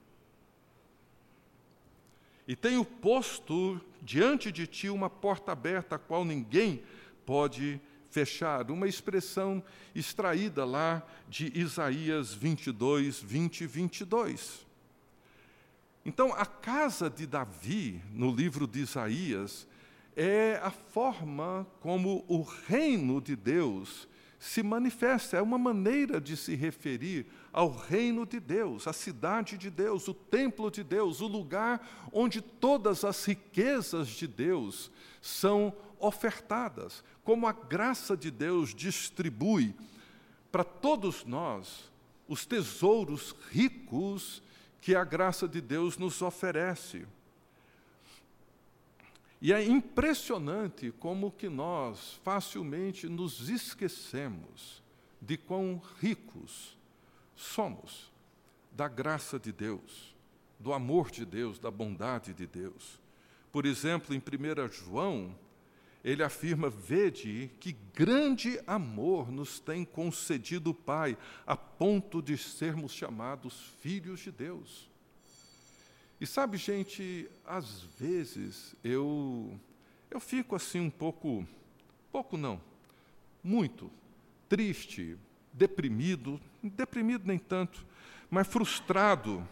E tenho posto diante de ti uma porta aberta, a qual ninguém pode fechar. Uma expressão extraída lá de Isaías 22, 20 e 22. Então, a casa de Davi, no livro de Isaías, é a forma como o reino de Deus se manifesta, é uma maneira de se referir ao reino de Deus, à cidade de Deus, o templo de Deus, o lugar onde todas as riquezas de Deus são ofertadas, como a graça de Deus distribui para todos nós os tesouros ricos que a graça de Deus nos oferece. E é impressionante como que nós facilmente nos esquecemos de quão ricos somos da graça de Deus, do amor de Deus, da bondade de Deus. Por exemplo, em 1 João, ele afirma: Vede que grande amor nos tem concedido o Pai, a ponto de sermos chamados filhos de Deus. E sabe, gente, às vezes eu eu fico assim um pouco, pouco não, muito triste, deprimido, deprimido nem tanto, mas frustrado,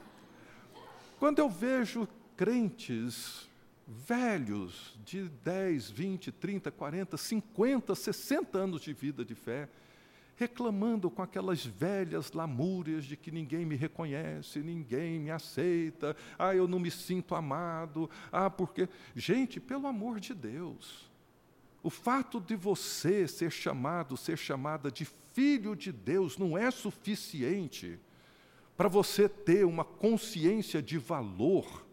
quando eu vejo crentes velhos de 10, 20, 30, 40, 50, 60 anos de vida de fé, reclamando com aquelas velhas lamúrias de que ninguém me reconhece, ninguém me aceita, ah, eu não me sinto amado, ah, porque. Gente, pelo amor de Deus, o fato de você ser chamado, ser chamada de filho de Deus, não é suficiente para você ter uma consciência de valor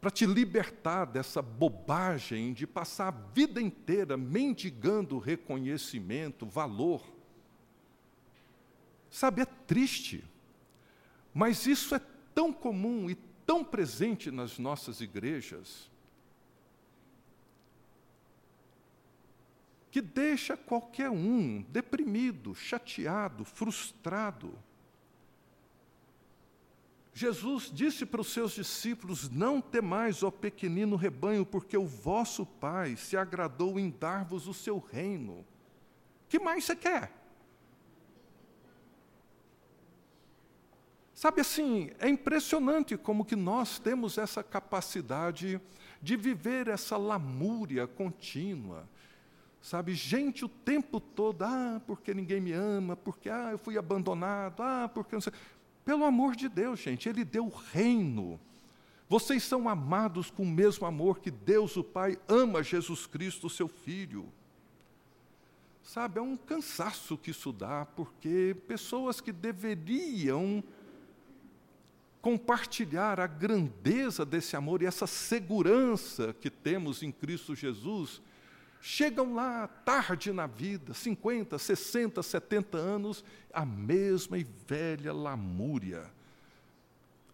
para te libertar dessa bobagem de passar a vida inteira mendigando reconhecimento, valor. Sabe, é triste, mas isso é tão comum e tão presente nas nossas igrejas, que deixa qualquer um deprimido, chateado, frustrado. Jesus disse para os seus discípulos: Não temais, ó pequenino rebanho, porque o vosso Pai se agradou em dar-vos o seu reino. Que mais você quer? Sabe assim, é impressionante como que nós temos essa capacidade de viver essa lamúria contínua. Sabe, gente o tempo todo, ah, porque ninguém me ama, porque ah, eu fui abandonado, ah, porque não sei. Pelo amor de Deus, gente, Ele deu o reino. Vocês são amados com o mesmo amor que Deus, o Pai, ama Jesus Cristo, seu Filho. Sabe, é um cansaço que isso dá, porque pessoas que deveriam compartilhar a grandeza desse amor e essa segurança que temos em Cristo Jesus, chegam lá tarde na vida, 50, 60, 70 anos, a mesma e velha lamúria.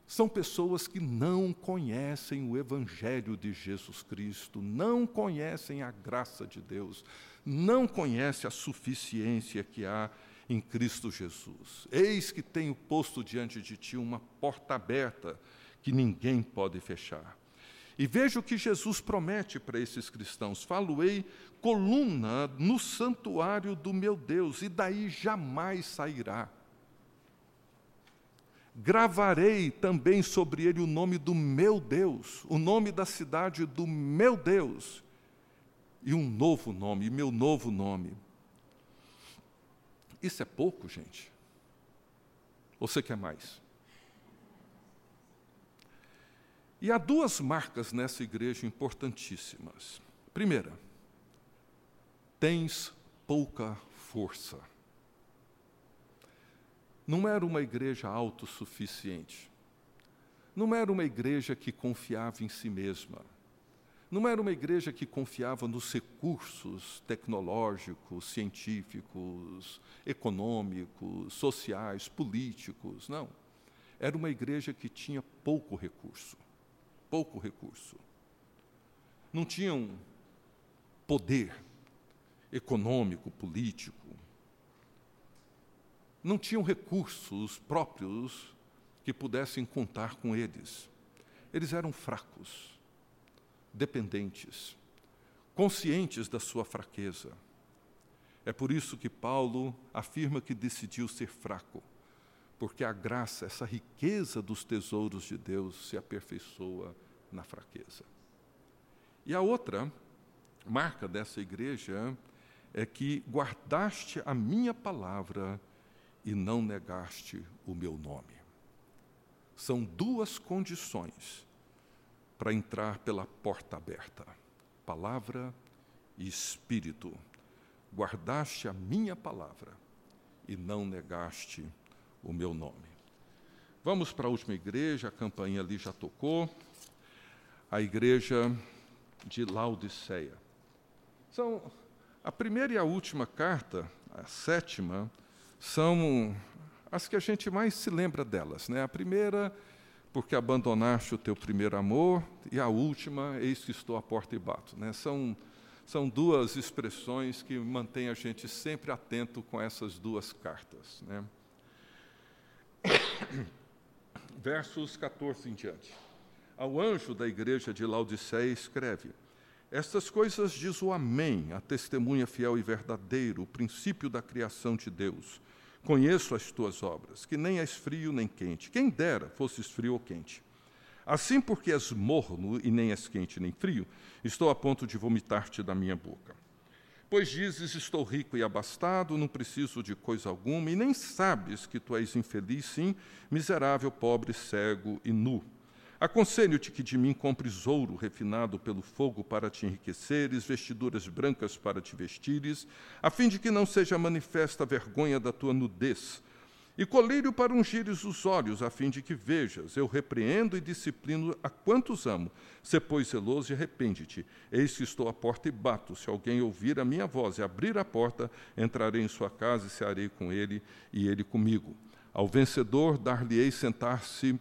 São pessoas que não conhecem o Evangelho de Jesus Cristo, não conhecem a graça de Deus, não conhecem a suficiência que há em Cristo Jesus. Eis que tenho posto diante de ti uma porta aberta que ninguém pode fechar. E veja o que Jesus promete para esses cristãos: falo-ei coluna no santuário do meu Deus, e daí jamais sairá. Gravarei também sobre ele o nome do meu Deus, o nome da cidade do meu Deus, e um novo nome, meu novo nome. Isso é pouco, gente? Você quer mais? E há duas marcas nessa igreja importantíssimas. Primeira, tens pouca força. Não era uma igreja autossuficiente. Não era uma igreja que confiava em si mesma. Não era uma igreja que confiava nos recursos tecnológicos, científicos, econômicos, sociais, políticos. Não. Era uma igreja que tinha pouco recurso pouco recurso. Não tinham poder econômico, político. Não tinham recursos próprios que pudessem contar com eles. Eles eram fracos, dependentes, conscientes da sua fraqueza. É por isso que Paulo afirma que decidiu ser fraco, porque a graça, essa riqueza dos tesouros de Deus, se aperfeiçoa na fraqueza. E a outra marca dessa igreja é que guardaste a minha palavra e não negaste o meu nome. São duas condições para entrar pela porta aberta: palavra e espírito. Guardaste a minha palavra e não negaste o meu nome. Vamos para a última igreja, a campainha ali já tocou. A igreja de Laodiceia. São a primeira e a última carta, a sétima, são as que a gente mais se lembra delas. Né? A primeira, porque abandonaste o teu primeiro amor, e a última, eis que estou à porta e bato. Né? São, são duas expressões que mantêm a gente sempre atento com essas duas cartas. Né? <coughs> Versos 14 em diante. Ao anjo da igreja de Laodiceia escreve: estas coisas diz o Amém, a testemunha fiel e verdadeiro, o princípio da criação de Deus. Conheço as tuas obras, que nem és frio nem quente. Quem dera fosses frio ou quente. Assim, porque és morno e nem és quente nem frio, estou a ponto de vomitar-te da minha boca. Pois dizes: Estou rico e abastado, não preciso de coisa alguma, e nem sabes que tu és infeliz, sim, miserável, pobre, cego e nu. Aconselho-te que de mim compres ouro refinado pelo fogo para te enriqueceres, vestiduras brancas para te vestires, a fim de que não seja manifesta a vergonha da tua nudez. E colírio para ungires os olhos, a fim de que vejas. Eu repreendo e disciplino a quantos amo. Se, pois, zeloso e arrepende-te. Eis que estou à porta e bato. Se alguém ouvir a minha voz e abrir a porta, entrarei em sua casa e cearei com ele e ele comigo. Ao vencedor dar-lhe-ei sentar-se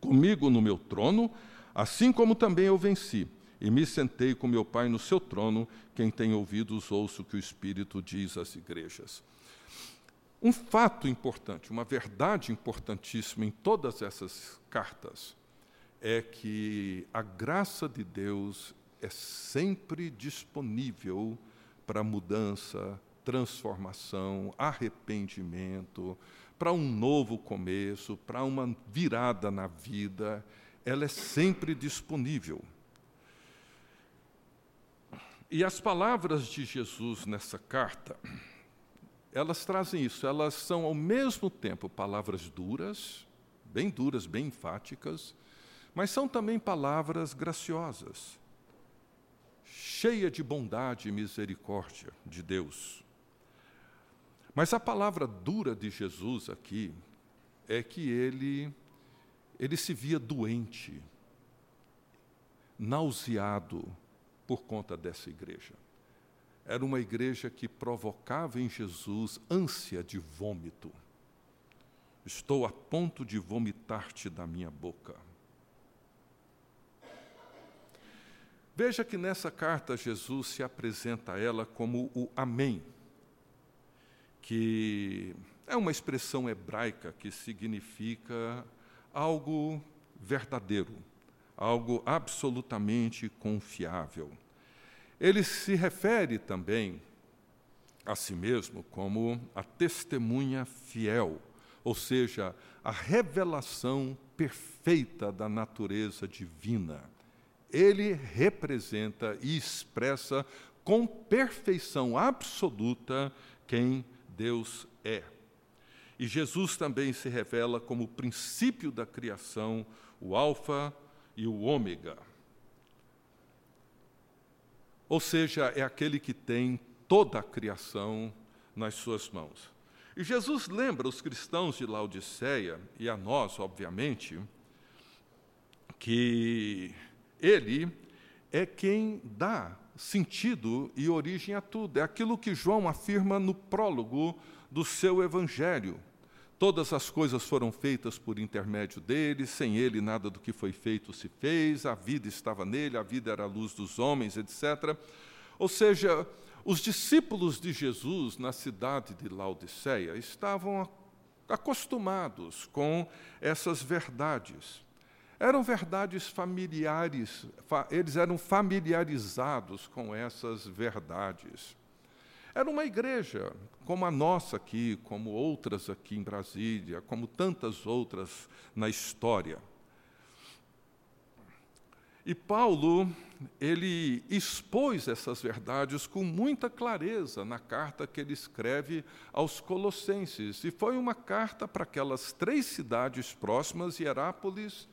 comigo no meu trono, assim como também eu venci, e me sentei com meu Pai no seu trono. Quem tem ouvidos, ouça o que o Espírito diz às igrejas. Um fato importante, uma verdade importantíssima em todas essas cartas é que a graça de Deus é sempre disponível para mudança, transformação, arrependimento, para um novo começo, para uma virada na vida, ela é sempre disponível. E as palavras de Jesus nessa carta, elas trazem isso, elas são ao mesmo tempo palavras duras, bem duras, bem enfáticas, mas são também palavras graciosas, cheia de bondade e misericórdia de Deus. Mas a palavra dura de Jesus aqui é que ele ele se via doente, nauseado por conta dessa igreja. Era uma igreja que provocava em Jesus ânsia de vômito. Estou a ponto de vomitar-te da minha boca. Veja que nessa carta Jesus se apresenta a ela como o Amém que é uma expressão hebraica que significa algo verdadeiro, algo absolutamente confiável. Ele se refere também a si mesmo como a testemunha fiel, ou seja, a revelação perfeita da natureza divina. Ele representa e expressa com perfeição absoluta quem Deus é. E Jesus também se revela como o princípio da criação, o Alfa e o Ômega. Ou seja, é aquele que tem toda a criação nas suas mãos. E Jesus lembra os cristãos de Laodiceia, e a nós, obviamente, que Ele é quem dá sentido e origem a tudo. É aquilo que João afirma no prólogo do seu evangelho. Todas as coisas foram feitas por intermédio dele, sem ele nada do que foi feito se fez, a vida estava nele, a vida era a luz dos homens, etc. Ou seja, os discípulos de Jesus na cidade de Laodiceia estavam acostumados com essas verdades. Eram verdades familiares, eles eram familiarizados com essas verdades. Era uma igreja, como a nossa aqui, como outras aqui em Brasília, como tantas outras na história. E Paulo, ele expôs essas verdades com muita clareza na carta que ele escreve aos Colossenses. E foi uma carta para aquelas três cidades próximas, Hierápolis,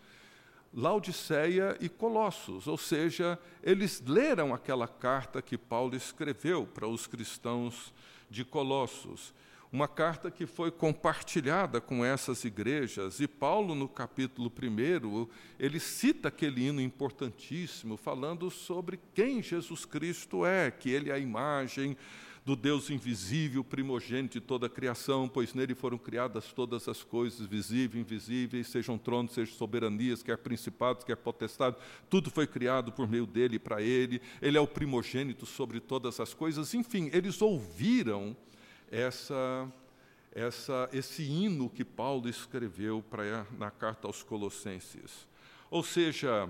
Laodiceia e Colossos, ou seja, eles leram aquela carta que Paulo escreveu para os cristãos de Colossos. Uma carta que foi compartilhada com essas igrejas, e Paulo, no capítulo 1, ele cita aquele hino importantíssimo, falando sobre quem Jesus Cristo é, que ele é a imagem do Deus invisível, primogênito de toda a criação, pois nele foram criadas todas as coisas, visíveis e invisíveis, sejam tronos, sejam soberanias, quer principados, quer potestades, tudo foi criado por meio dele e para ele, ele é o primogênito sobre todas as coisas. Enfim, eles ouviram essa, essa, esse hino que Paulo escreveu pra, na carta aos Colossenses. Ou seja,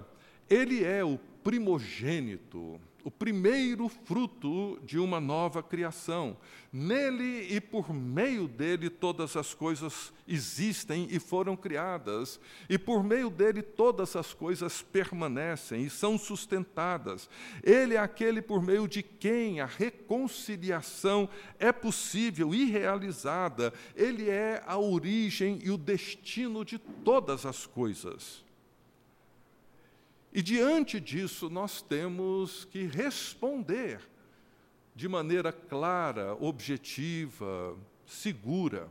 ele é o primogênito o primeiro fruto de uma nova criação. Nele e por meio dele todas as coisas existem e foram criadas, e por meio dele todas as coisas permanecem e são sustentadas. Ele é aquele por meio de quem a reconciliação é possível e realizada. Ele é a origem e o destino de todas as coisas. E diante disso, nós temos que responder de maneira clara, objetiva, segura.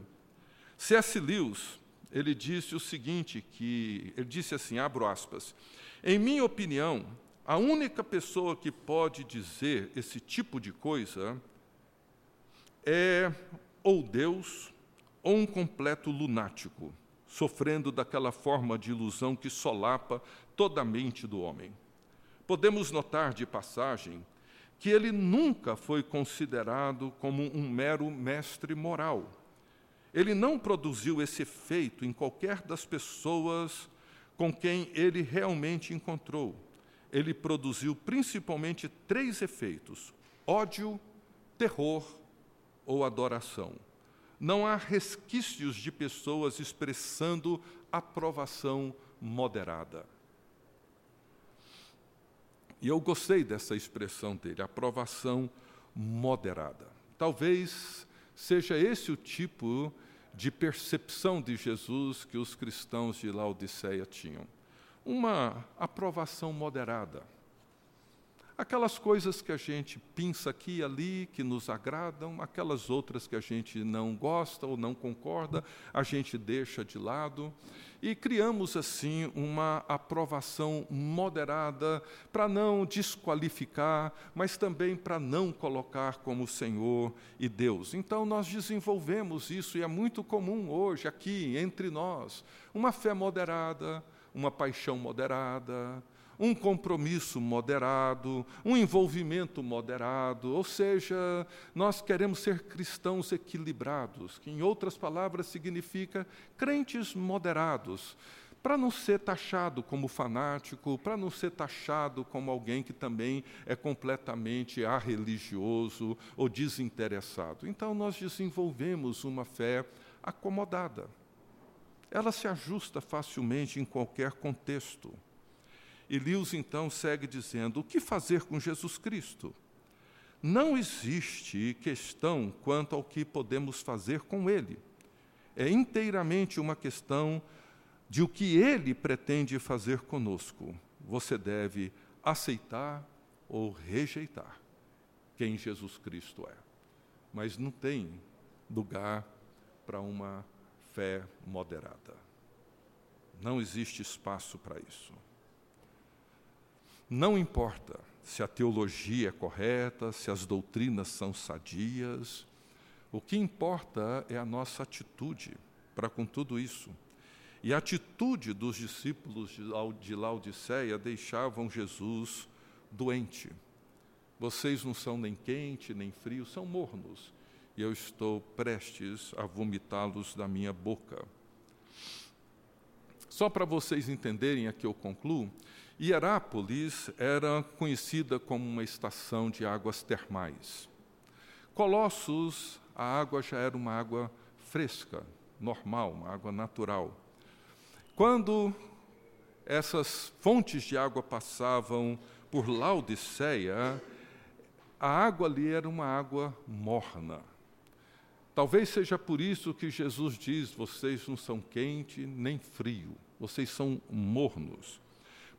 C.S. Lewis, ele disse o seguinte, que ele disse assim, abro aspas: "Em minha opinião, a única pessoa que pode dizer esse tipo de coisa é ou Deus ou um completo lunático, sofrendo daquela forma de ilusão que solapa toda a mente do homem. Podemos notar de passagem que ele nunca foi considerado como um mero mestre moral. Ele não produziu esse efeito em qualquer das pessoas com quem ele realmente encontrou. Ele produziu principalmente três efeitos: ódio, terror ou adoração. Não há resquícios de pessoas expressando aprovação moderada. E eu gostei dessa expressão dele, aprovação moderada. Talvez seja esse o tipo de percepção de Jesus que os cristãos de Laodiceia tinham. Uma aprovação moderada. Aquelas coisas que a gente pinça aqui e ali, que nos agradam, aquelas outras que a gente não gosta ou não concorda, a gente deixa de lado. E criamos, assim, uma aprovação moderada para não desqualificar, mas também para não colocar como Senhor e Deus. Então, nós desenvolvemos isso, e é muito comum hoje, aqui, entre nós, uma fé moderada, uma paixão moderada, um compromisso moderado, um envolvimento moderado, ou seja, nós queremos ser cristãos equilibrados, que em outras palavras significa crentes moderados, para não ser taxado como fanático, para não ser taxado como alguém que também é completamente arreligioso ou desinteressado. Então nós desenvolvemos uma fé acomodada. Ela se ajusta facilmente em qualquer contexto. E Lewis então segue dizendo: o que fazer com Jesus Cristo? Não existe questão quanto ao que podemos fazer com Ele. É inteiramente uma questão de o que Ele pretende fazer conosco. Você deve aceitar ou rejeitar quem Jesus Cristo é. Mas não tem lugar para uma fé moderada. Não existe espaço para isso. Não importa se a teologia é correta, se as doutrinas são sadias, o que importa é a nossa atitude. para com tudo isso. E a atitude dos discípulos de Laodiceia deixavam Jesus doente. Vocês não são nem quente nem frio, são mornos, e eu estou prestes a vomitá-los da minha boca. Só para vocês entenderem, aqui eu concluo, Hierápolis era conhecida como uma estação de águas termais. Colossos, a água já era uma água fresca, normal, uma água natural. Quando essas fontes de água passavam por Laodiceia, a água ali era uma água morna. Talvez seja por isso que Jesus diz: vocês não são quente nem frio, vocês são mornos.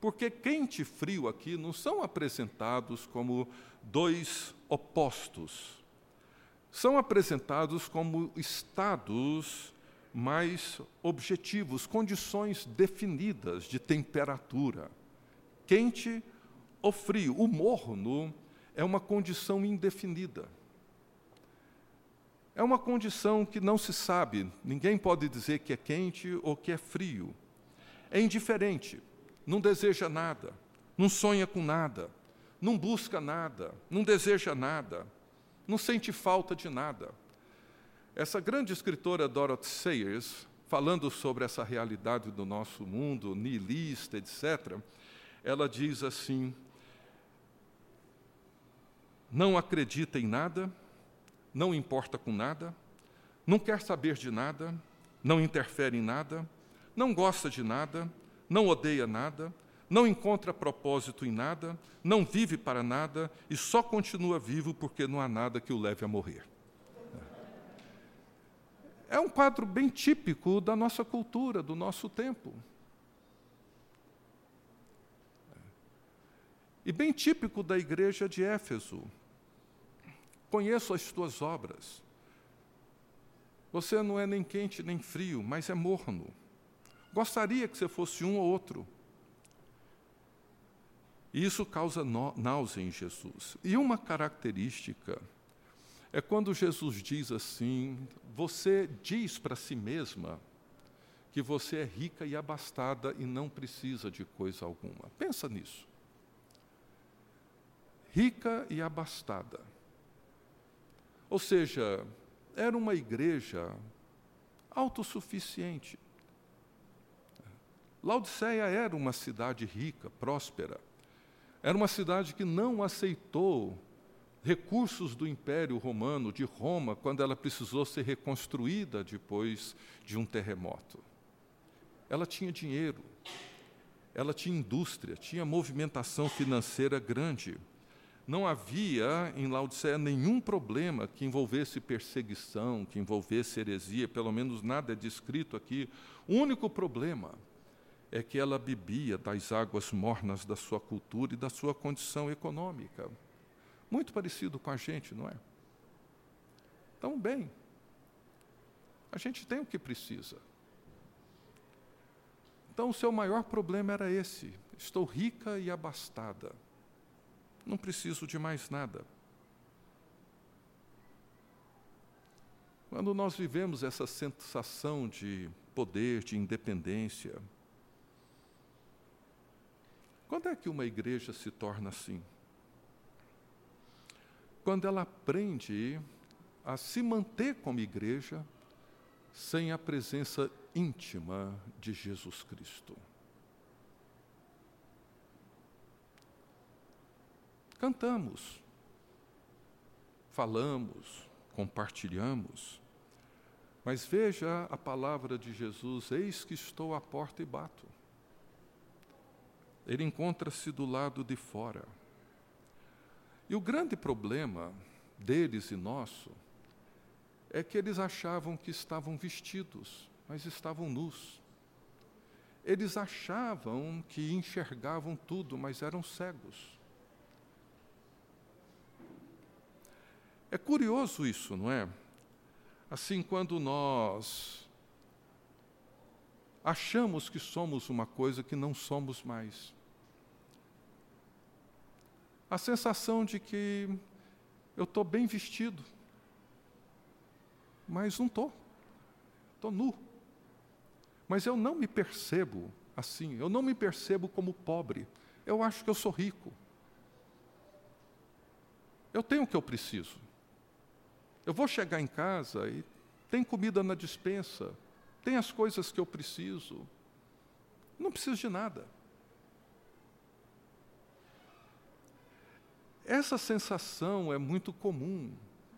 Porque quente e frio aqui não são apresentados como dois opostos. São apresentados como estados mais objetivos, condições definidas de temperatura. Quente ou frio. O morno é uma condição indefinida. É uma condição que não se sabe, ninguém pode dizer que é quente ou que é frio. É indiferente não deseja nada, não sonha com nada, não busca nada, não deseja nada, não sente falta de nada. Essa grande escritora Dorothy Sayers, falando sobre essa realidade do nosso mundo, nihilista, etc., ela diz assim: não acredita em nada, não importa com nada, não quer saber de nada, não interfere em nada, não gosta de nada, não odeia nada, não encontra propósito em nada, não vive para nada e só continua vivo porque não há nada que o leve a morrer. É um quadro bem típico da nossa cultura, do nosso tempo. E bem típico da igreja de Éfeso. Conheço as tuas obras. Você não é nem quente nem frio, mas é morno. Gostaria que você fosse um ou outro. E isso causa náusea em Jesus. E uma característica é quando Jesus diz assim: você diz para si mesma que você é rica e abastada e não precisa de coisa alguma. Pensa nisso. Rica e abastada. Ou seja, era uma igreja autossuficiente. Laodiceia era uma cidade rica, próspera. Era uma cidade que não aceitou recursos do Império Romano, de Roma, quando ela precisou ser reconstruída depois de um terremoto. Ela tinha dinheiro, ela tinha indústria, tinha movimentação financeira grande. Não havia em Laodiceia nenhum problema que envolvesse perseguição, que envolvesse heresia, pelo menos nada é descrito aqui. O único problema é que ela bebia das águas mornas da sua cultura e da sua condição econômica. Muito parecido com a gente, não é? Então, bem, a gente tem o que precisa. Então, o seu maior problema era esse: estou rica e abastada, não preciso de mais nada. Quando nós vivemos essa sensação de poder, de independência, quando é que uma igreja se torna assim? Quando ela aprende a se manter como igreja sem a presença íntima de Jesus Cristo. Cantamos, falamos, compartilhamos, mas veja a palavra de Jesus: Eis que estou à porta e bato ele encontra-se do lado de fora. E o grande problema deles e nosso é que eles achavam que estavam vestidos, mas estavam nus. Eles achavam que enxergavam tudo, mas eram cegos. É curioso isso, não é? Assim, quando nós achamos que somos uma coisa que não somos mais a sensação de que eu estou bem vestido, mas não estou, estou nu, Mas eu não me percebo assim, eu não me percebo como pobre. Eu acho que eu sou rico. Eu tenho o que eu preciso. Eu vou chegar em casa e tem comida na dispensa, tem as coisas que eu preciso. Não preciso de nada. Essa sensação é muito comum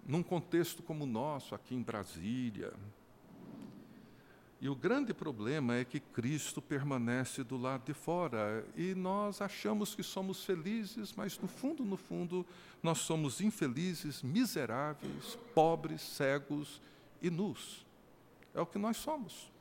num contexto como o nosso, aqui em Brasília. E o grande problema é que Cristo permanece do lado de fora e nós achamos que somos felizes, mas no fundo, no fundo, nós somos infelizes, miseráveis, pobres, cegos e nus. É o que nós somos.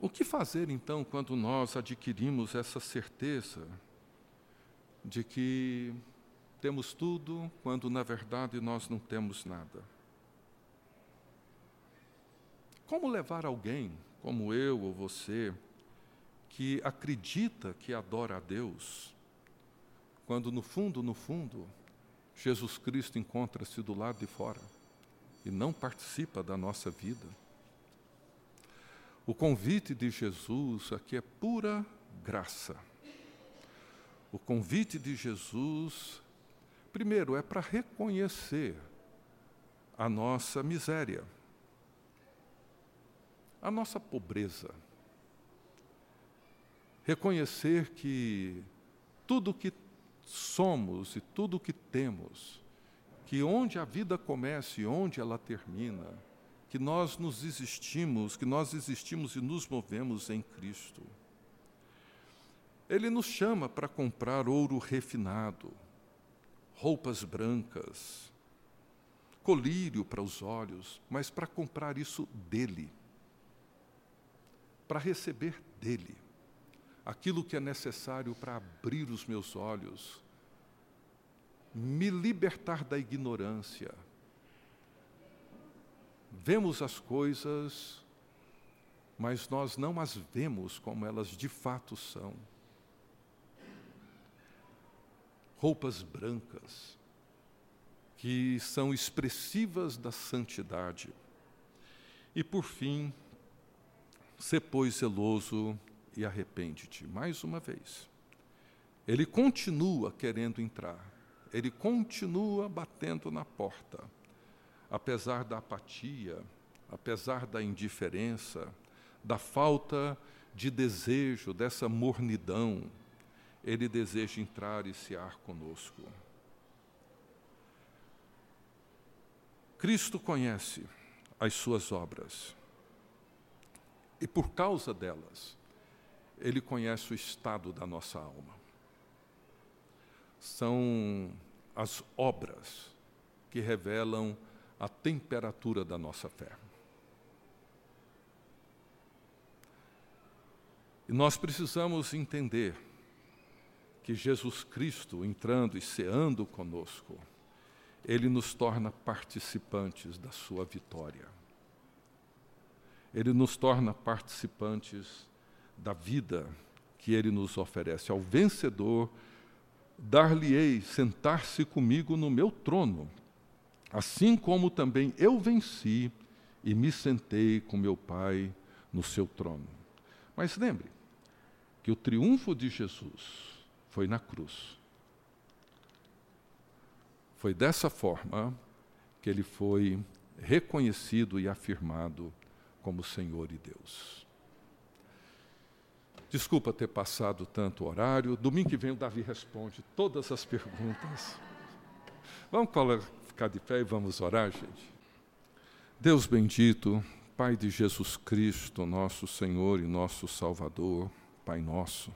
O que fazer então quando nós adquirimos essa certeza de que temos tudo, quando na verdade nós não temos nada? Como levar alguém, como eu ou você, que acredita que adora a Deus, quando no fundo, no fundo, Jesus Cristo encontra-se do lado de fora e não participa da nossa vida? O convite de Jesus aqui é pura graça. O convite de Jesus, primeiro, é para reconhecer a nossa miséria, a nossa pobreza. Reconhecer que tudo que somos e tudo que temos, que onde a vida começa e onde ela termina, que nós nos existimos, que nós existimos e nos movemos em Cristo. Ele nos chama para comprar ouro refinado, roupas brancas, colírio para os olhos, mas para comprar isso dele, para receber dele aquilo que é necessário para abrir os meus olhos, me libertar da ignorância Vemos as coisas, mas nós não as vemos como elas de fato são. Roupas brancas, que são expressivas da santidade. E por fim, se pois zeloso e arrepende-te. Mais uma vez. Ele continua querendo entrar, ele continua batendo na porta apesar da apatia, apesar da indiferença, da falta de desejo, dessa mornidão, ele deseja entrar e cear conosco. Cristo conhece as suas obras. E por causa delas, ele conhece o estado da nossa alma. São as obras que revelam a temperatura da nossa fé. E nós precisamos entender que Jesus Cristo, entrando e ceando conosco, ele nos torna participantes da sua vitória. Ele nos torna participantes da vida que ele nos oferece. Ao vencedor, dar-lhe-ei sentar-se comigo no meu trono, Assim como também eu venci e me sentei com meu Pai no seu trono. Mas lembre que o triunfo de Jesus foi na cruz. Foi dessa forma que ele foi reconhecido e afirmado como Senhor e Deus. Desculpa ter passado tanto horário. Domingo que vem o Davi responde todas as perguntas. Vamos ficar de pé e vamos orar, gente. Deus bendito, Pai de Jesus Cristo, nosso Senhor e nosso Salvador, Pai nosso.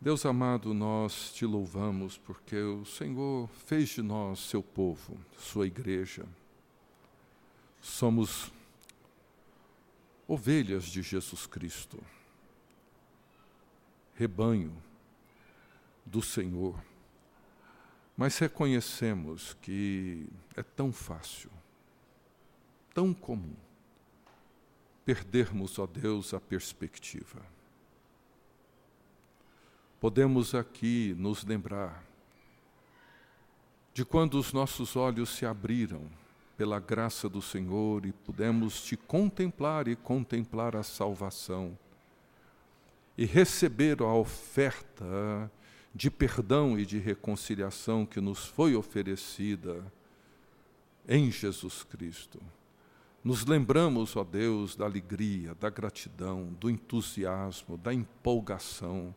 Deus amado, nós te louvamos porque o Senhor fez de nós seu povo, sua igreja. Somos ovelhas de Jesus Cristo, rebanho do Senhor. Mas reconhecemos que é tão fácil, tão comum, perdermos, ó Deus, a perspectiva. podemos aqui nos lembrar de quando os nossos olhos se abriram pela graça do Senhor e pudemos te contemplar e contemplar a salvação e receber a oferta de perdão e de reconciliação que nos foi oferecida em Jesus Cristo. Nos lembramos, ó Deus, da alegria, da gratidão, do entusiasmo, da empolgação,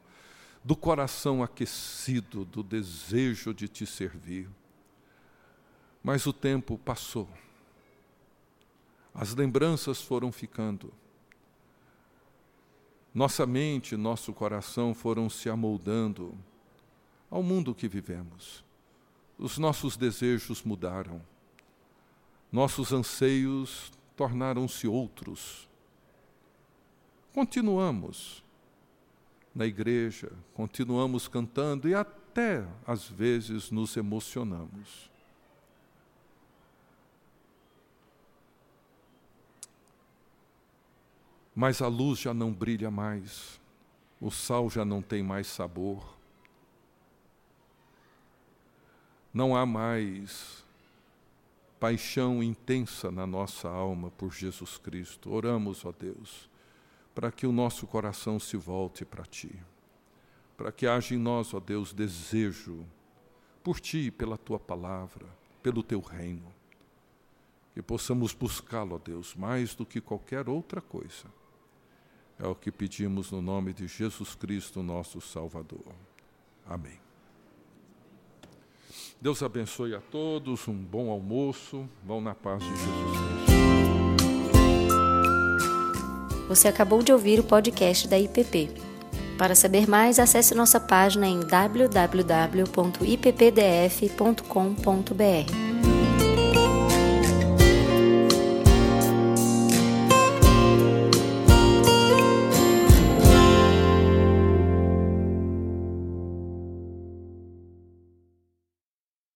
do coração aquecido, do desejo de te servir. Mas o tempo passou. As lembranças foram ficando. Nossa mente, nosso coração foram se amoldando ao mundo que vivemos. Os nossos desejos mudaram. Nossos anseios tornaram-se outros. Continuamos na igreja, continuamos cantando e até às vezes nos emocionamos. Mas a luz já não brilha mais, o sal já não tem mais sabor, não há mais paixão intensa na nossa alma por Jesus Cristo. Oramos, ó Deus, para que o nosso coração se volte para Ti, para que haja em nós, ó Deus, desejo por Ti, pela Tua palavra, pelo Teu reino, que possamos buscá-lo, ó Deus, mais do que qualquer outra coisa é o que pedimos no nome de Jesus Cristo, nosso Salvador. Amém. Deus abençoe a todos, um bom almoço, vão na paz de Jesus Cristo. Você acabou de ouvir o podcast da IPP. Para saber mais, acesse nossa página em www.ippdf.com.br.